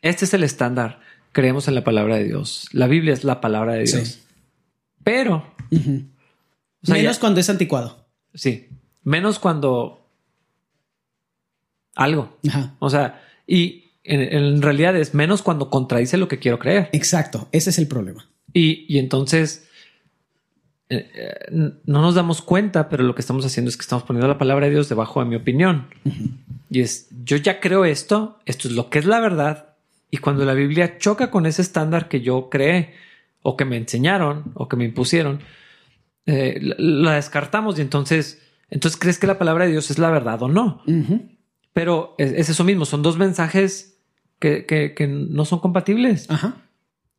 este es el estándar, creemos en la palabra de Dios, la Biblia es la palabra de Dios. Sí. Pero, Ujú. o sea, Menos ya- cuando es anticuado. sí, menos cuando algo, Ajá. o sea, y en, en realidad es menos cuando contradice lo que quiero creer. Exacto. Ese es el problema. Y, y entonces eh, eh, no nos damos cuenta, pero lo que estamos haciendo es que estamos poniendo la palabra de Dios debajo de mi opinión. Y es, yo ya creo esto, esto es lo que es la verdad. Y cuando la Biblia choca con ese estándar que yo creé o que me enseñaron o que me impusieron, eh, la, la descartamos y entonces, entonces crees que la palabra de Dios es la verdad o no. Pero es, es eso mismo, son dos mensajes que, que- que no son compatibles Ajá.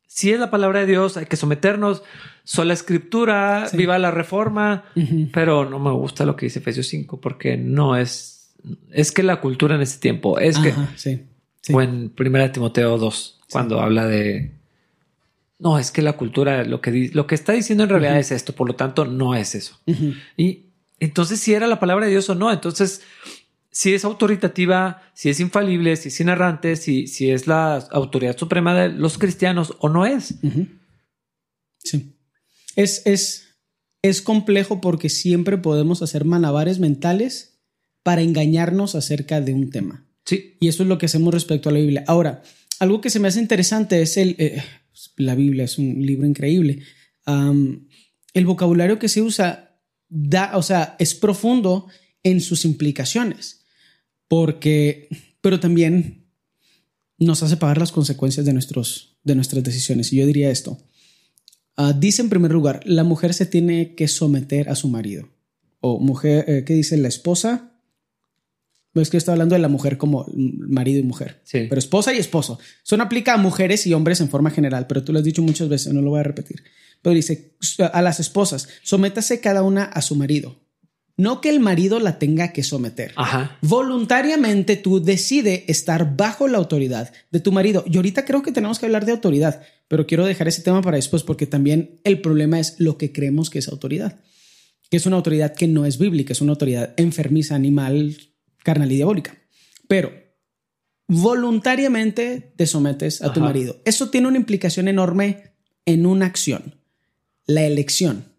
si es la palabra de Dios, hay que someternos. Sola escritura, Sí. viva la reforma, pero no me gusta lo que dice Efesios 5 porque no es, es que la cultura en ese tiempo es que, sí. Sí. o en Primera Timoteo 2, cuando habla de, no, es que la cultura, lo que, lo que está diciendo en realidad es esto, por lo tanto no es eso. Y entonces si era la palabra de Dios o no, entonces si es autoritativa, si es infalible, si es inerrante, si, si es la autoridad suprema de los cristianos o no es. Sí. Es, es, es complejo porque siempre podemos hacer malabares mentales para engañarnos acerca de un tema. Sí, Y eso es lo que hacemos respecto a la Biblia. Ahora, algo que se me hace interesante es el... eh, la Biblia es un libro increíble. El vocabulario que se usa da, o sea, es profundo en sus implicaciones. Porque, pero también nos hace pagar las consecuencias de, nuestros, de nuestras decisiones. Y yo diría esto. Ah, dice en primer lugar, la mujer se tiene que someter a su marido. O mujer, eh, ¿qué dice la esposa? Es que estoy hablando de la mujer como marido y mujer. Sí. Pero esposa y esposo. Eso no aplica a mujeres y hombres en forma general, pero tú lo has dicho muchas veces, no lo voy a repetir. pero dice a las esposas, sométase cada una a su marido. No que el marido la tenga que someter. Ajá. Voluntariamente tú decides estar bajo la autoridad de tu marido. Y ahorita creo que tenemos que hablar de autoridad, pero quiero dejar ese tema para después porque también el problema es lo que creemos que es autoridad. Que es una autoridad que no es bíblica, es una autoridad enfermiza, animal, carnal y diabólica. Pero voluntariamente te sometes a tu marido. Eso tiene una implicación enorme en una acción, la elección.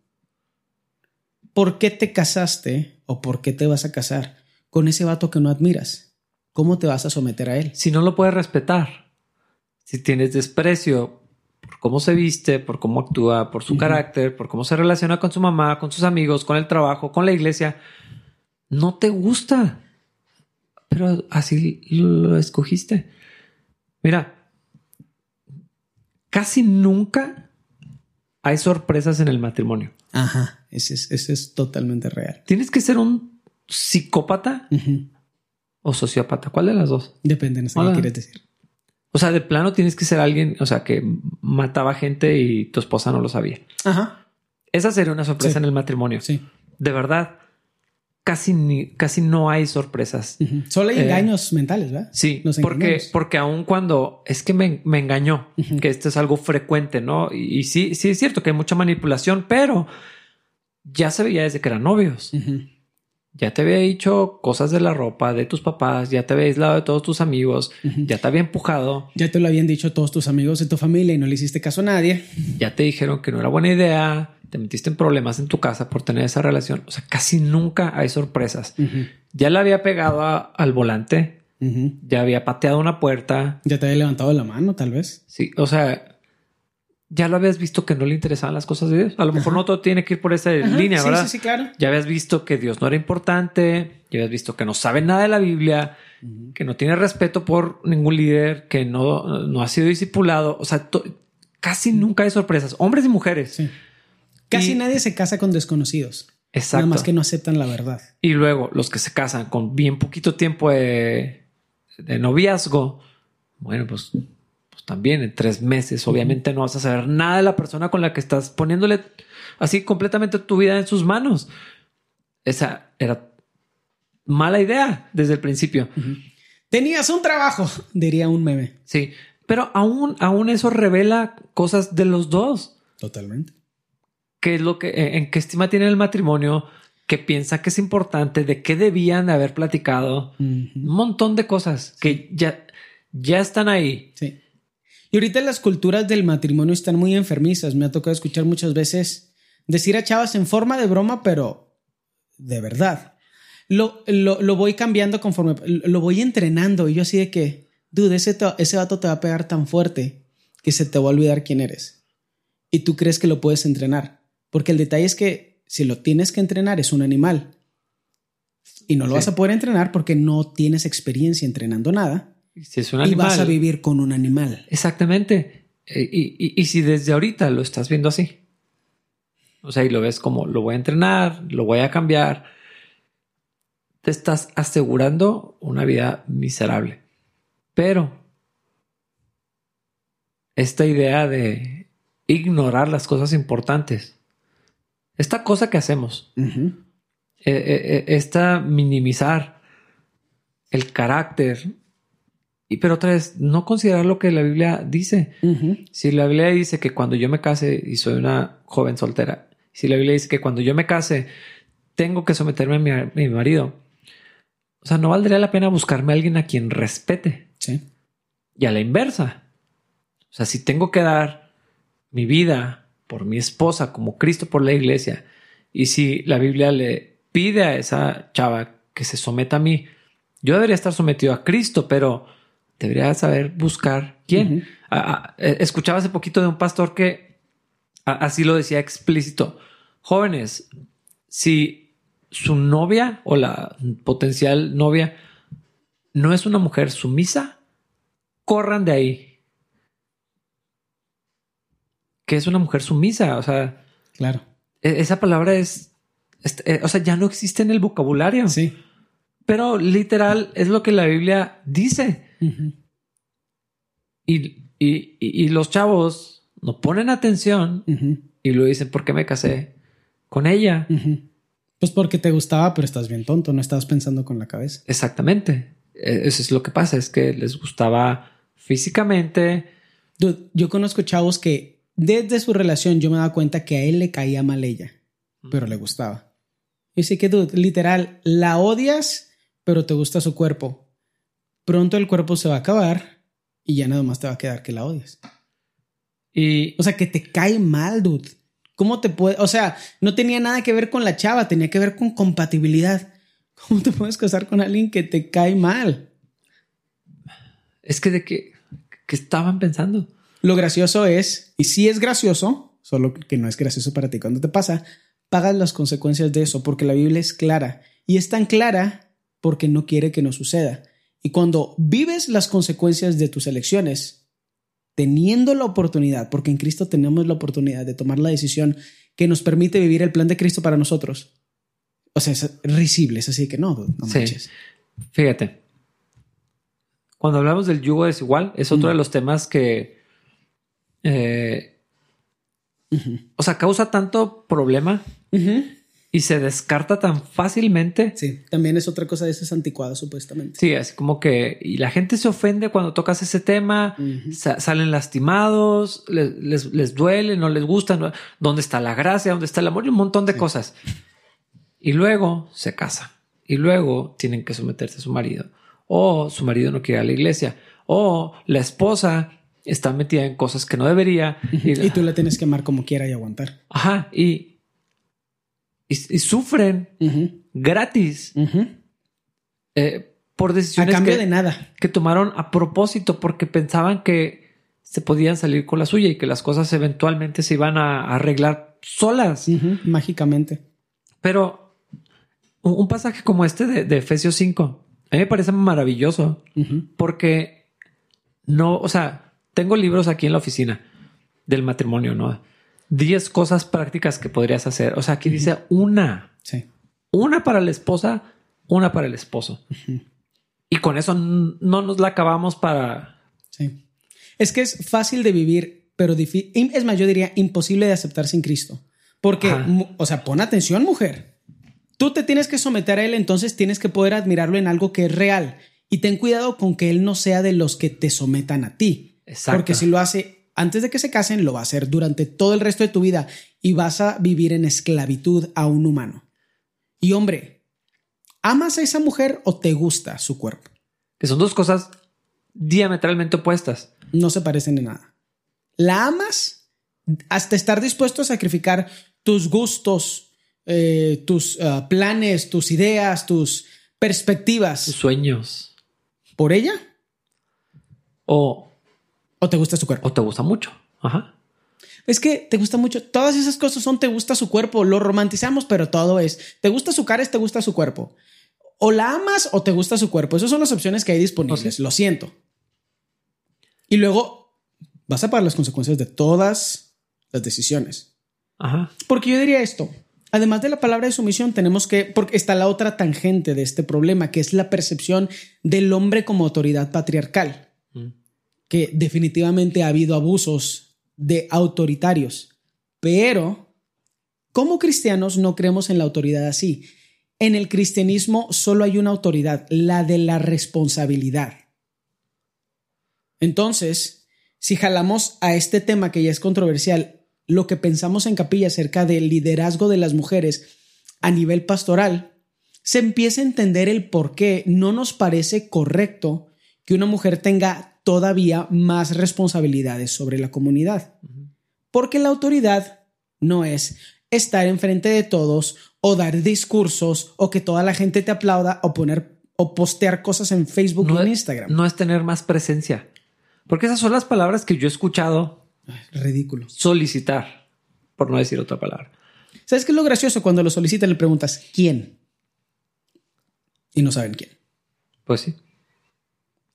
¿Por qué te casaste o por qué te vas a casar con ese vato que no admiras? ¿Cómo te vas a someter a él? Si no lo puedes respetar, si tienes desprecio por cómo se viste, por cómo actúa, por su carácter, por cómo se relaciona con su mamá, con sus amigos, con el trabajo, con la iglesia, no te gusta pero así lo escogiste. Mira, casi nunca hay sorpresas en el matrimonio. Ajá, ese es, es totalmente real. Tienes que ser un psicópata o sociópata. ¿Cuál de las dos? Depende, no sé qué quieres decir. O sea, de plano tienes que ser alguien, o sea, que mataba gente y tu esposa no lo sabía. Ajá. Esa sería una sorpresa en el matrimonio. Sí. De verdad casi, ni, casi no hay sorpresas. Solo hay eh, engaños mentales, ¿verdad? Sí, porque, porque aun cuando es que me, engañó, que esto es algo frecuente, ¿no? Y, sí, sí es cierto que hay mucha manipulación, pero ya se veía desde que eran novios. Ya te había dicho cosas de la ropa, de tus papás, ya te había aislado de todos tus amigos, ya te había empujado. Ya te lo habían dicho todos tus amigos de tu familia y no le hiciste caso a nadie. Ya te dijeron que no era buena idea, te metiste en problemas en tu casa por tener esa relación. O sea, casi nunca hay sorpresas. Ya le había pegado al volante, ya había pateado una puerta. Ya te había levantado la mano, tal vez. Sí, o sea, ya lo habías visto que no le interesaban las cosas de Dios. A lo mejor no todo tiene que ir por esa línea, ¿verdad? Sí, sí, claro. Ya habías visto que Dios no era importante, ya habías visto que no sabe nada de la Biblia, que no tiene respeto por ningún líder, que no, no ha sido discipulado. O sea, casi nunca hay sorpresas, hombres y mujeres. Sí. Casi nadie se casa con desconocidos. Exacto. Nada más que no aceptan la verdad. Y luego los que se casan con bien poquito tiempo de, noviazgo, bueno, pues, pues, también en tres meses, obviamente no vas a saber nada de la persona con la que estás poniéndole así completamente tu vida en sus manos. Esa era mala idea desde el principio. Tenías un trabajo, *laughs* diría un meme. Sí, pero aún, aún eso revela cosas de los dos. Totalmente qué es lo que, eh, en qué estima tiene el matrimonio, qué piensa que es importante, de qué debían de haber platicado, un montón de cosas que ya, ya están ahí. Sí. Y ahorita las culturas del matrimonio están muy enfermizas. Me ha tocado escuchar muchas veces decir a chavas en forma de broma, pero de verdad. Lo, lo, voy cambiando conforme lo voy entrenando. Y yo así de que, dude, ese, ese vato te va a pegar tan fuerte que se te va a olvidar quién eres. Y tú crees que lo puedes entrenar. Porque el detalle es que si lo tienes que entrenar es un animal. Y no lo vas a poder entrenar porque no tienes experiencia entrenando nada. Si es un animal, y vas a vivir con un animal. Exactamente. Eh, y, si desde ahorita lo estás viendo así. O sea, y lo ves como lo voy a entrenar, lo voy a cambiar. Te estás asegurando una vida miserable. Pero esta idea de ignorar las cosas importantes esta cosa que hacemos, eh, eh, eh, esta minimizar el carácter, y, pero otra vez, no considerar lo que la Biblia dice. Si la Biblia dice que cuando yo me case y soy una joven soltera, si la Biblia dice que cuando yo me case tengo que someterme a mi, a mi marido, o sea, no valdría la pena buscarme a alguien a quien respete. Sí. Y a la inversa. O sea, si tengo que dar mi vida por mi esposa, como Cristo por la iglesia. Y si la Biblia le pide a esa chava que se someta a mí, yo debería estar sometido a Cristo, pero debería saber buscar quién. Eh, escuchaba hace poquito de un pastor que así lo decía explícito. Jóvenes, si su novia o la potencial novia no es una mujer sumisa, corran de ahí que es una mujer sumisa. O sea, claro. E, esa palabra es, eh, o sea, ya no existe en el vocabulario. Sí. Pero literal es lo que la Biblia dice. y, y, los chavos no ponen atención Y luego dicen, ¿por qué me casé con ella? Pues porque te gustaba, pero estás bien tonto, no estabas pensando con la cabeza. Exactamente. E, eso es lo que pasa, es que les gustaba físicamente. yo conozco chavos que desde su relación yo me daba cuenta que a él le caía mal ella, pero le gustaba. Y sí que, dude, literal, la odias, pero te gusta su cuerpo. Pronto el cuerpo se va a acabar y ya nada más te va a quedar que la odias. Y. O sea, que te cae mal, dude. ¿Cómo te puede.? O sea, no tenía nada que ver con la chava, tenía que ver con compatibilidad. *laughs* ¿Cómo te puedes casar con alguien que te cae mal? Es que de qué, qué estaban pensando. Lo gracioso es, y sí es gracioso, solo que no es gracioso para ti cuando te pasa, pagas las consecuencias de eso, porque la Biblia es clara. Y es tan clara porque no quiere que no suceda. Y cuando vives las consecuencias de tus elecciones, teniendo la oportunidad, porque en Cristo tenemos la oportunidad de tomar la decisión que nos permite vivir el plan de Cristo para nosotros. O sea, es risible, es así que no, no manches. Fíjate, cuando hablamos del yugo desigual, es otro de los temas que, eh, o sea, causa tanto problema y se descarta tan fácilmente. Sí, también es otra cosa de esas anticuadas, supuestamente. Sí, es como que y la gente se ofende cuando tocas ese tema, salen lastimados, les, duele, no les gusta, dónde está la gracia, dónde está el amor y un montón de cosas. Y luego se casa y luego tienen que someterse a su marido. O su marido no quiere ir a la iglesia. O la esposa está metida en cosas que no debería. Y, tú la tienes que amar como quiera y aguantar. Ajá, y y, sufren gratis eh, por decisiones a cambio de nada que tomaron a propósito porque pensaban que se podían salir con la suya y que las cosas eventualmente se iban a arreglar solas mágicamente. Pero un pasaje como este de, Efesios 5 a mí me parece maravilloso porque no, o sea, tengo libros aquí en la oficina del matrimonio, no? 10 cosas prácticas que podrías hacer. O sea, aquí dice una. Sí. Una para la esposa, una para el esposo. Y con eso no nos la acabamos para... Sí. Es que es fácil de vivir, pero difícil. Es más, yo diría imposible de aceptar sin Cristo. Porque, o sea, pon atención, mujer. Tú te tienes que someter a Él, entonces tienes que poder admirarlo en algo que es real. Y ten cuidado con que Él no sea de los que te sometan a ti. Exacto. Porque si lo hace, antes de que se casen, lo va a hacer durante todo el resto de tu vida y vas a vivir en esclavitud a un humano. Y hombre, ¿amas a esa mujer o te gusta su cuerpo? Que son dos cosas diametralmente opuestas. No se parecen en nada. ¿La amas hasta estar dispuesto a sacrificar tus gustos, eh, tus ah, planes, tus ideas, tus perspectivas? Tus sueños. ¿Por ella? O o te gusta su cuerpo. O te gusta mucho. Ajá. Es que te gusta mucho. Todas esas cosas son te gusta su cuerpo. Lo romantizamos, pero todo es te gusta su cara, es te gusta su cuerpo. O la amas o te gusta su cuerpo. Esas son las opciones que hay disponibles. Lo siento. Y luego vas a pagar las consecuencias de todas las decisiones. Ajá. Porque yo diría esto. Además de la palabra de sumisión, tenemos que, porque está la otra tangente de este problema, que es la percepción del hombre como autoridad patriarcal que definitivamente ha habido abusos de autoritarios, pero como cristianos no creemos en la autoridad así. En el cristianismo solo hay una autoridad, la de la responsabilidad. Entonces, si jalamos a este tema que ya es controversial, lo que pensamos en capilla acerca del liderazgo de las mujeres a nivel pastoral, se empieza a entender el por qué no nos parece correcto que una mujer tenga todavía más responsabilidades sobre la comunidad. Porque la autoridad no es estar enfrente de todos o dar discursos o que toda la gente te aplauda o poner o postear cosas en Facebook o en Instagram. No es tener más presencia. Porque esas son las palabras que yo he escuchado. ridículo. Solicitar, por no decir otra palabra. ¿Sabes qué es lo gracioso? Cuando lo solicitan le preguntas ¿quién? Y no saben quién. Pues sí.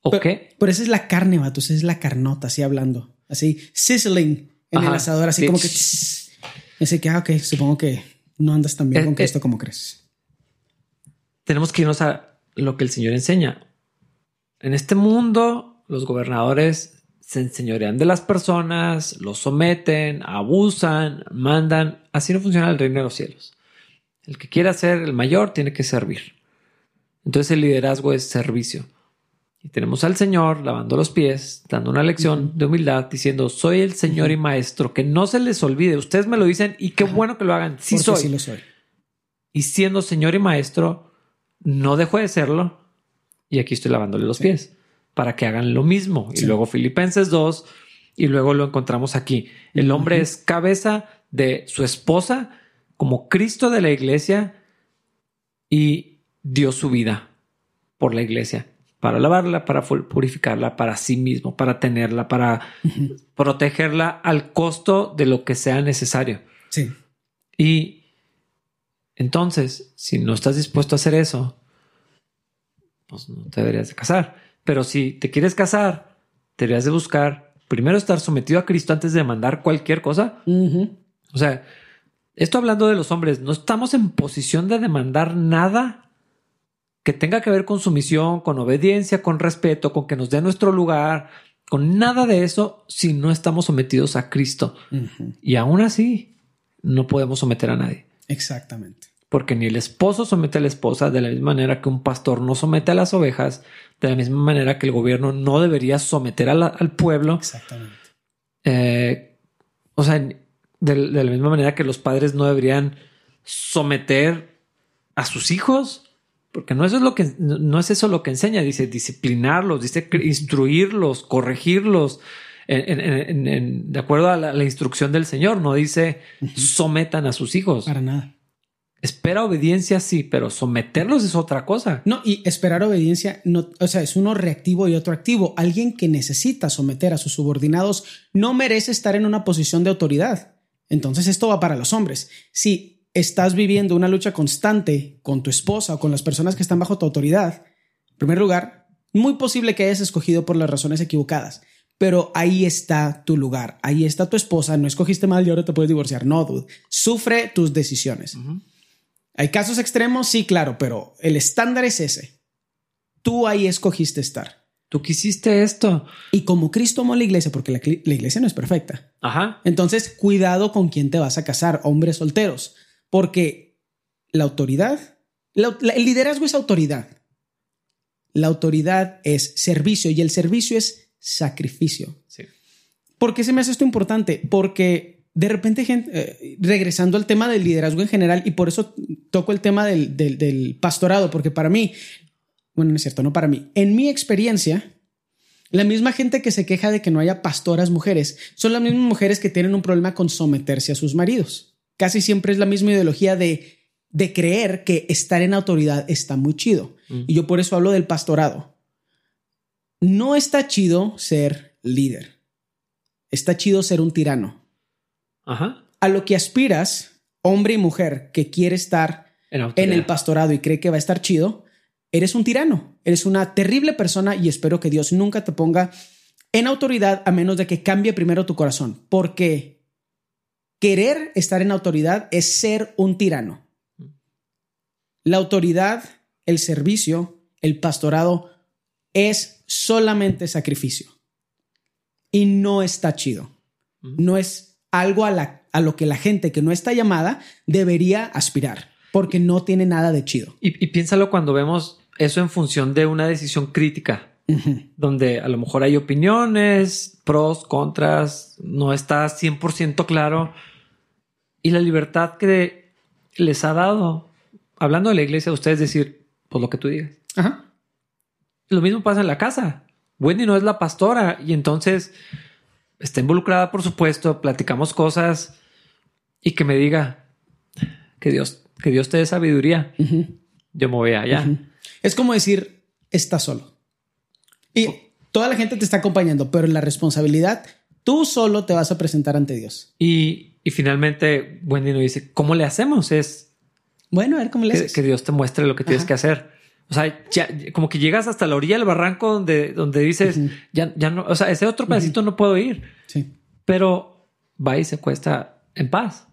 ¿O qué? Pero esa es la carne, vatos, es la carnota, así hablando. Así, sizzling en el asador, así como que... Ese que, ah, ok, supongo que no andas tan bien eh, con Cristo eh, como crees. Tenemos que irnos a lo que el Señor enseña. En este mundo, los gobernadores se enseñorean de las personas, los someten, abusan, mandan. Así no funciona el reino de los cielos. El que quiera ser el mayor tiene que servir. Entonces el liderazgo es servicio. Y tenemos al Señor lavando los pies, dando una lección de humildad, diciendo, soy el Señor y Maestro, que no se les olvide. Ustedes me lo dicen y qué bueno que lo hagan. Sí soy. Sí lo soy. Y siendo Señor y Maestro, no dejo de serlo. Y aquí estoy lavándole los pies para que hagan lo mismo. Y luego Filipenses 2, y luego lo encontramos aquí. El hombre es cabeza de su esposa como Cristo de la iglesia y dio su vida por la iglesia para lavarla, para purificarla para sí mismo, para tenerla, para protegerla al costo de lo que sea necesario. Sí. Y entonces, si no estás dispuesto a hacer eso, pues no te deberías de casar. Pero si te quieres casar, deberías de buscar primero estar sometido a Cristo antes de mandar cualquier cosa. O sea, esto hablando de los hombres, no estamos en posición de demandar nada que tenga que ver con sumisión, con obediencia, con respeto, con que nos dé nuestro lugar, con nada de eso si no estamos sometidos a Cristo. Y aún así, no podemos someter a nadie. Exactamente. Porque ni el esposo somete a la esposa de la misma manera que un pastor no somete a las ovejas, de la misma manera que el gobierno no debería someter al pueblo. Exactamente. Eh, o sea, de, de la misma manera que los padres no deberían someter a sus hijos porque no eso es lo que no es eso lo que enseña, dice disciplinarlos, dice instruirlos, corregirlos de acuerdo a la, instrucción del Señor, no dice sometan a sus hijos. Para nada. Espera obediencia, sí, pero someterlos es otra cosa. No, y esperar obediencia, no, o sea, es uno reactivo y otro activo. Alguien que necesita someter a sus subordinados no merece estar en una posición de autoridad. Entonces esto va para los hombres. Si estás viviendo una lucha constante con tu esposa o con las personas que están bajo tu autoridad, en primer lugar, muy posible que hayas escogido por las razones equivocadas, pero ahí está tu lugar, ahí está tu esposa, no escogiste mal y ahora te puedes divorciar, no, dude, sufre tus decisiones. Hay casos extremos, sí, claro, pero el estándar es ese. Tú ahí escogiste estar. Tú quisiste esto. Y como Cristo amó la iglesia, porque la, la iglesia no es perfecta. Ajá. Entonces, cuidado con quién te vas a casar, hombres solteros porque la autoridad, el liderazgo es autoridad. La autoridad es servicio y el servicio es sacrificio. Sí. ¿Por qué se me hace esto importante? Porque de repente, eh, regresando al tema del liderazgo en general, y por eso toco el tema del, del pastorado, porque para mí, bueno, no es cierto, no para mí, en mi experiencia, la misma gente que se queja de que no haya pastoras mujeres son las mismas mujeres que tienen un problema con someterse a sus maridos casi siempre es la misma ideología de, de creer que estar en autoridad está muy chido. Mm. Y yo por eso hablo del pastorado. No está chido ser líder. Está chido ser un tirano. Ajá. A lo que aspiras, hombre y mujer, que quiere estar en, el pastorado y cree que va a estar chido, eres un tirano. Eres una terrible persona y espero que Dios nunca te ponga en autoridad a menos de que cambie primero tu corazón. Porque Querer estar en autoridad es ser un tirano. La autoridad, el servicio, el pastorado es solamente sacrificio. Y no está chido. No es algo a, a, lo que la gente que no está llamada debería aspirar, porque no tiene nada de chido. Y, piénsalo cuando vemos eso en función de una decisión crítica, donde a lo mejor hay opiniones, pros, contras, no está 100% claro y la libertad que les ha dado, hablando de la iglesia, ustedes decir, pues lo que tú digas. Ajá. Lo mismo pasa en la casa. Wendy no es la pastora y entonces está involucrada, por supuesto, platicamos cosas y que me diga que Dios, que Dios te dé sabiduría. Yo me voy allá. Es como decir, está solo. Y toda la gente te está acompañando, pero la responsabilidad, tú solo te vas a presentar ante Dios. Y y finalmente Wendy nos dice, ¿cómo le hacemos? Es... Bueno, a ver cómo le haces. Que, Dios te muestre lo que tienes que hacer. O sea, ya, como que llegas hasta la orilla del barranco donde, donde dices, ya, ya no, o sea, ese otro pedacito no puedo ir. Sí. Pero va y se cuesta en paz.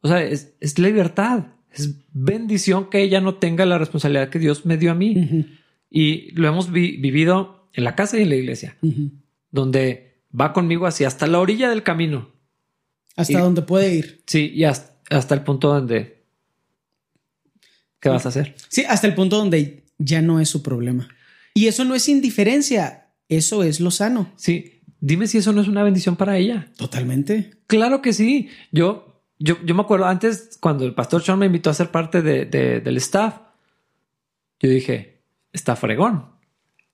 O sea, es, es libertad. Es bendición que ella no tenga la responsabilidad que Dios me dio a mí. Y lo hemos vivido en la casa y en la iglesia, donde va conmigo así hasta la orilla del camino. Hasta donde puede ir. Sí, y hasta, hasta el punto donde... ¿Qué vas a hacer? Sí, hasta el punto donde ya no es su problema. Y eso no es indiferencia, eso es lo sano. Sí, dime si eso no es una bendición para ella. Totalmente. Claro que sí. Yo, yo, yo me acuerdo antes cuando el pastor Sean me invitó a ser parte de, del staff, yo dije, está fregón.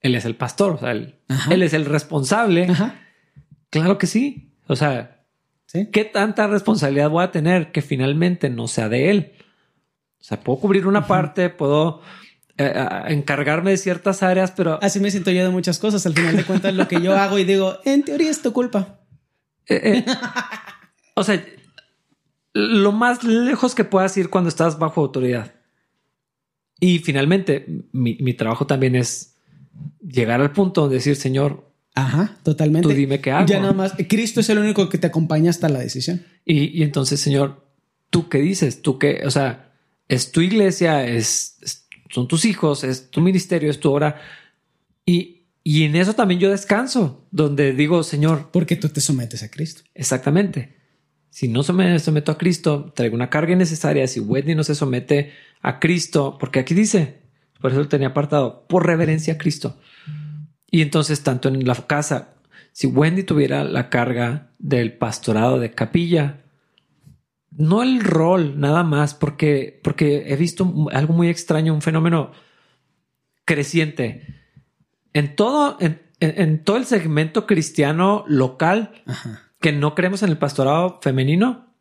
Él es el pastor, o sea, él, él es el responsable. Ajá. Claro que sí. O sea, ¿qué tanta responsabilidad voy a tener que finalmente no sea de él? O sea, puedo cubrir una parte, puedo eh, encargarme de ciertas áreas, pero... Así me siento yo de muchas cosas. Al final de cuentas, lo que yo hago y digo, en teoría es tu culpa. Eh, eh, o sea, lo más lejos que puedas ir cuando estás bajo autoridad. Y finalmente, mi, mi trabajo también es llegar al punto de decir, Señor, Ajá, totalmente. Tú dime qué hago. Ya nada más, Cristo es el único que te acompaña hasta la decisión. Y, entonces, Señor, ¿tú qué dices? ¿Tú qué? O sea, es tu iglesia, es, son tus hijos, es tu ministerio, es tu obra. Y, y en eso también yo descanso, donde digo, Señor. Porque tú te sometes a Cristo. Exactamente. Si no me someto a Cristo, traigo una carga innecesaria. Si Wendy no se somete a Cristo, porque aquí dice, por eso lo tenía apartado, por reverencia a Cristo. Y entonces, tanto en la casa, si Wendy tuviera la carga del pastorado de capilla, no el rol nada más, porque, porque he visto algo muy extraño, un fenómeno creciente. En todo, en, todo el segmento cristiano local, que no creemos en el pastorado femenino,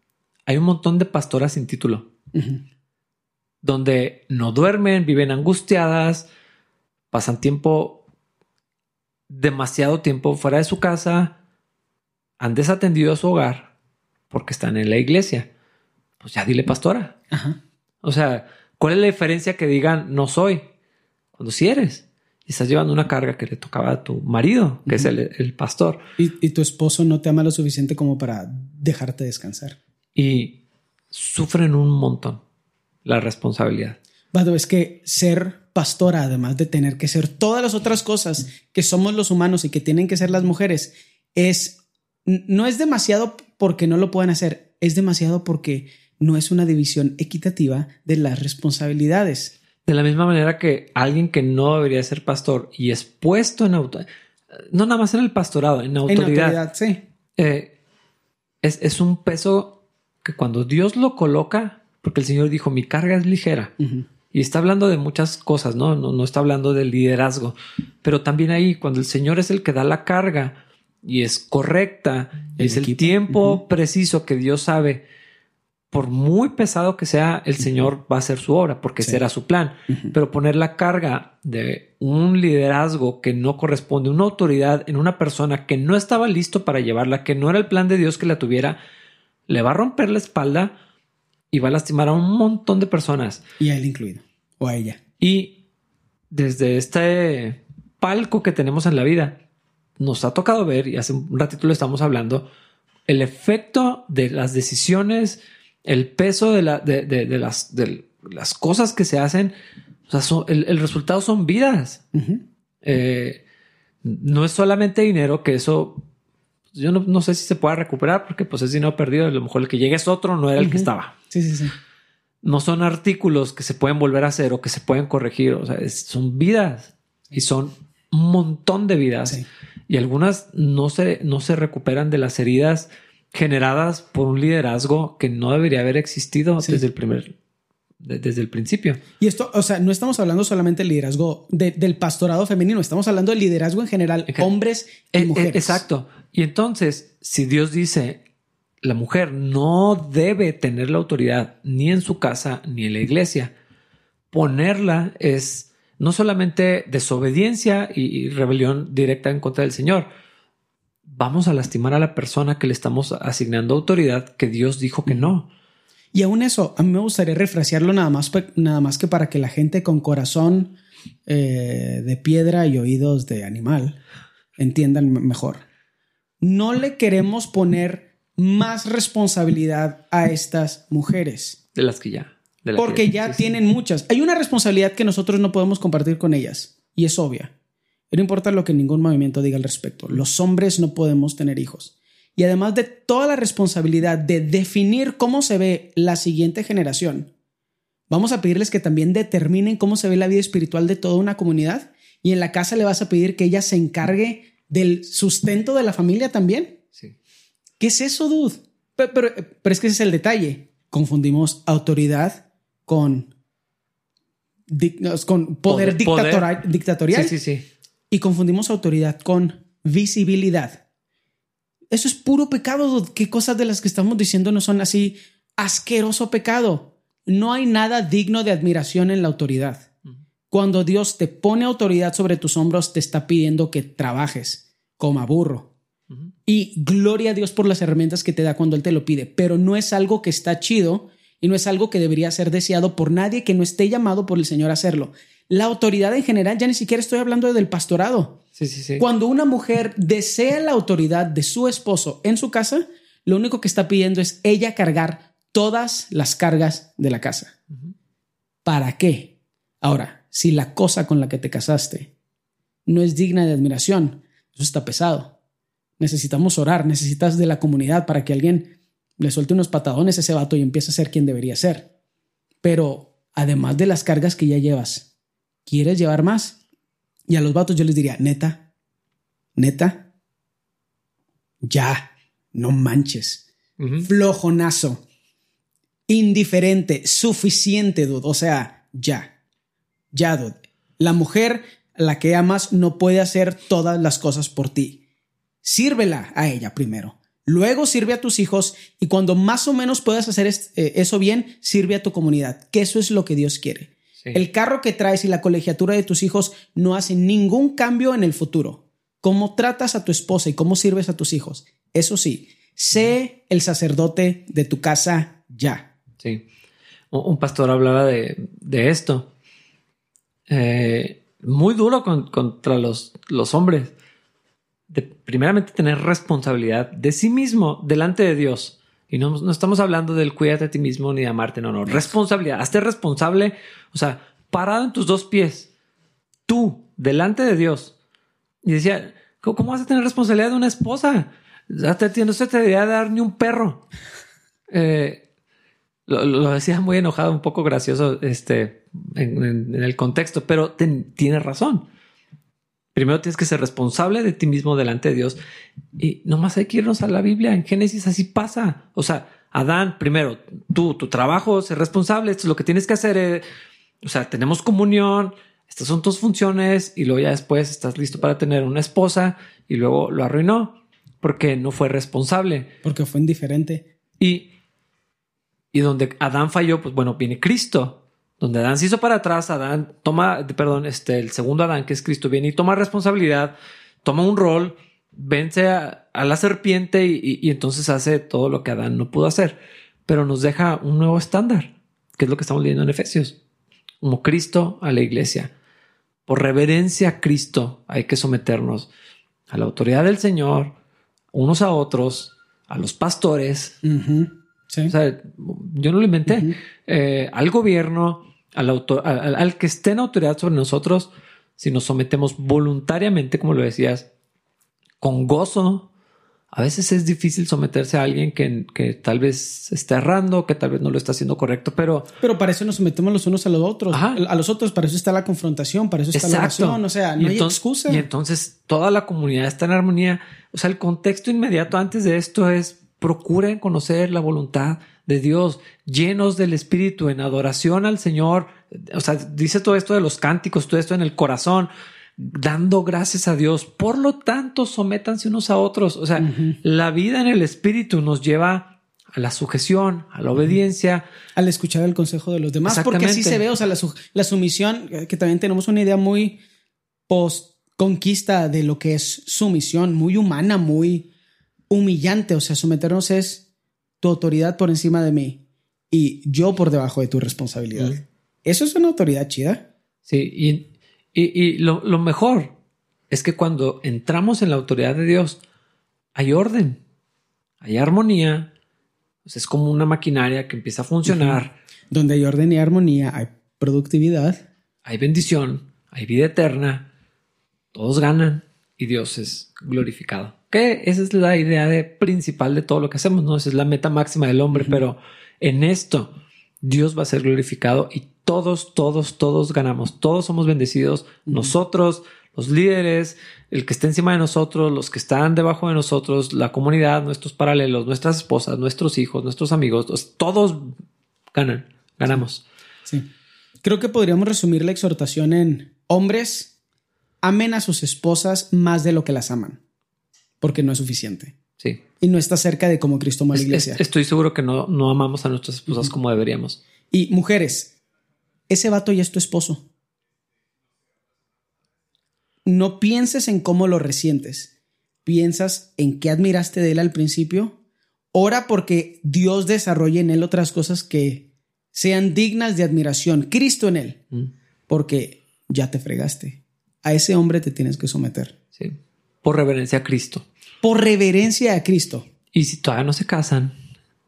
hay un montón de pastoras sin título. Donde no duermen, viven angustiadas, pasan tiempo demasiado tiempo fuera de su casa, han desatendido a su hogar porque están en la iglesia. Pues ya dile pastora. O sea, ¿cuál es la diferencia que digan no soy? Cuando sí eres. Y estás llevando una carga que le tocaba a tu marido, que es el, pastor. Y, tu esposo no te ama lo suficiente como para dejarte descansar. Y sufren un montón la responsabilidad. Vado, es que ser pastora, además de tener que ser todas las otras cosas que somos los humanos y que tienen que ser las mujeres, es no es demasiado porque no lo puedan hacer, es demasiado porque no es una división equitativa de las responsabilidades. De la misma manera que alguien que no debería ser pastor y es puesto en autoridad, no nada más en el pastorado, en autoridad. sí. Eh, es, un peso que cuando Dios lo coloca, porque el Señor dijo, mi carga es ligera. Y está hablando de muchas cosas, ¿no? ¿no? No, está hablando del liderazgo. Pero también ahí, cuando el Señor es el que da la carga y es correcta, es el tiempo preciso que Dios sabe, por muy pesado que sea, el Señor va a hacer su obra, porque será su plan. Pero poner la carga de un liderazgo que no corresponde, una autoridad en una persona que no estaba listo para llevarla, que no era el plan de Dios que la tuviera, le va a romper la espalda y va a lastimar a un montón de personas. Y a él incluido o a ella. Y desde este palco que tenemos en la vida, nos ha tocado ver, y hace un ratito lo estamos hablando, el efecto de las decisiones, el peso de, la, de, las, de las cosas que se hacen. O sea, el, resultado son vidas. Eh, no es solamente dinero, que eso yo no, sé si se pueda recuperar porque pues es dinero perdido. A lo mejor el que llegue es otro, no era el que estaba. Sí, sí, sí no son artículos que se pueden volver a hacer o que se pueden corregir. O sea, son vidas y son un montón de vidas y algunas no se, no se recuperan de las heridas generadas por un liderazgo que no debería haber existido desde el primer desde el principio. Y esto, o sea, no estamos hablando solamente del liderazgo del pastorado femenino, estamos hablando del liderazgo en general, hombres y e, e, mujeres. Exacto. Y entonces, si Dios dice, la mujer no debe tener la autoridad ni en su casa ni en la iglesia. Ponerla es no solamente desobediencia y rebelión directa en contra del Señor. Vamos a lastimar a la persona que le estamos asignando autoridad que Dios dijo que no. Y aún eso, a mí me gustaría refrasearlo nada más, nada más que para que la gente con corazón eh, de piedra y oídos de animal entiendan mejor. No le queremos poner más responsabilidad a estas mujeres. De las que ya. porque ya tienen muchas. Hay una responsabilidad que nosotros no podemos compartir con ellas y es obvia. No importa lo que ningún movimiento diga al respecto. Los hombres no podemos tener hijos. Y además de toda la responsabilidad de definir cómo se ve la siguiente generación, vamos a pedirles que también determinen cómo se ve la vida espiritual de toda una comunidad. Y en la casa le vas a pedir que ella se encargue del sustento de la familia también. ¿Qué es eso, dude? Pero, pero, pero es que ese es el detalle. Confundimos autoridad con, con poder, dictatorial Sí, sí, sí. y confundimos autoridad con visibilidad. Eso es puro pecado. dude. ¿Qué cosas de las que estamos diciendo no son así asqueroso pecado? No hay nada digno de admiración en la autoridad. Cuando Dios te pone autoridad sobre tus hombros, te está pidiendo que trabajes como burro. Y gloria a Dios por las herramientas que te da cuando Él te lo pide, pero no es algo que está chido y no es algo que debería ser deseado por nadie que no esté llamado por el Señor a hacerlo. La autoridad en general, ya ni siquiera estoy hablando del pastorado. Sí, sí, sí. Cuando una mujer desea la autoridad de su esposo en su casa, lo único que está pidiendo es ella cargar todas las cargas de la casa. ¿Para qué? Ahora, si la cosa con la que te casaste no es digna de admiración, eso está pesado. Necesitamos orar, necesitas de la comunidad para que alguien le suelte unos patadones a ese vato y empiece a ser quien debería ser. Pero además de las cargas que ya llevas, ¿quieres llevar más? Y a los vatos yo les diría, neta, neta, ya, no manches flojonazo, indiferente, suficiente, dude. O sea, ya, ya, dude. La mujer la que amas no puede hacer todas las cosas por ti. Sírvela a ella primero. Luego sirve a tus hijos y cuando más o menos puedas hacer eh, eso bien, sirve a tu comunidad, que eso es lo que Dios quiere. Sí. El carro que traes y la colegiatura de tus hijos no hacen ningún cambio en el futuro. Cómo tratas a tu esposa y cómo sirves a tus hijos. Eso sí, sé el sacerdote de tu casa ya. Sí. Un un pastor hablaba de, de esto. Eh, muy duro con- contra los, los hombres. De primeramente tener responsabilidad de sí mismo delante de Dios. Y no, no estamos hablando del cuídate a ti mismo ni de amarte, no, no. Responsabilidad. Hazte responsable. O sea, parado en tus dos pies. Tú, delante de Dios. Y decía, ¿cómo, cómo vas a tener responsabilidad de una esposa? Te- No se te debería dar ni un perro. *laughs* Eh, lo, lo decía muy enojado, un poco gracioso este, en, en- en el contexto, pero ten- tiene razón. Primero tienes que ser responsable de ti mismo delante de Dios. Y nomás hay que irnos a la Biblia. En Génesis así pasa. O sea, Adán, primero, tú, tu trabajo, ser responsable. Esto es lo que tienes que hacer. eh. O sea, tenemos comunión. Estas son tus funciones. Y luego ya después estás listo para tener una esposa. Y luego lo arruinó porque no fue responsable. Porque fue indiferente. Y, y donde Adán falló, pues bueno, viene Cristo. Donde Adán se hizo para atrás, Adán toma, perdón, este, el segundo Adán, que es Cristo, viene y toma responsabilidad, toma un rol, vence a, la serpiente y, entonces hace todo lo que Adán no pudo hacer. Pero nos deja un nuevo estándar, que es lo que estamos leyendo en Efesios. Como Cristo a la iglesia. Por reverencia a Cristo hay que someternos a la autoridad del Señor, unos a otros, a los pastores. Sí. o sea, yo no lo inventé. Ujú. Eh, al gobierno, al, auto- al, al- que esté en autoridad sobre nosotros, si nos sometemos voluntariamente, como lo decías, con gozo, a veces es difícil someterse a alguien que, que tal vez está errando, que tal vez no lo está haciendo correcto, pero Pero para eso nos sometemos los unos a los otros. Ajá. A los otros, para eso está la confrontación, para eso está la Exacto. oración. O sea, no Y hay entonces- excusa. Y entonces toda la comunidad está en armonía. O sea, el contexto inmediato antes de esto es procuren conocer la voluntad de Dios, llenos del Espíritu, en adoración al Señor. O sea, dice todo esto de los cánticos, todo esto en el corazón, dando gracias a Dios. Por lo tanto, sométanse unos a otros. O sea, la vida en el Espíritu nos lleva a la sujeción, a la obediencia. al escuchar el consejo de los demás, porque así se ve, o sea, la, su- la sumisión, eh, que también tenemos una idea muy post conquista de lo que es sumisión, muy humana, muy humillante, o sea, someternos es tu autoridad por encima de mí y yo por debajo de tu responsabilidad. Mm. Eso es una autoridad chida. Sí, y, y, y lo, lo mejor es que cuando entramos en la autoridad de Dios, hay orden, hay armonía. O sea, es como una maquinaria que empieza a funcionar, Donde hay orden y armonía, hay productividad. hay bendición, hay vida eterna. todos ganan y Dios es glorificado. Que esa es la idea de, principal de todo lo que hacemos, ¿no? Esa es la meta máxima del hombre, pero en esto Dios va a ser glorificado y todos, todos, todos ganamos. Todos somos bendecidos. Nosotros, los líderes, el que esté encima de nosotros, los que están debajo de nosotros, la comunidad, nuestros paralelos, nuestras esposas, nuestros hijos, nuestros amigos, todos ganan, ganamos. Sí. Creo que podríamos resumir la exhortación en hombres, amen a sus esposas más de lo que las aman, porque no es suficiente. Sí. Y no está cerca de cómo Cristo amó a la iglesia. estoy seguro que no, no amamos a nuestras esposas como deberíamos. Y mujeres, ese vato ya es tu esposo. No pienses en cómo lo resientes. Piensas en qué admiraste de él al principio. Ora porque Dios desarrolle en él otras cosas que sean dignas de admiración. Cristo en él. Mm. Porque ya te fregaste. A ese hombre te tienes que someter. Sí. Por reverencia a Cristo por reverencia a Cristo. Y si todavía no se casan,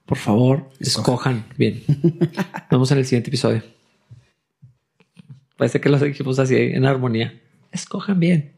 por favor, escojan, bien. *laughs* Vamos en el siguiente episodio. Parece que los equipos así en armonía. Escojan bien.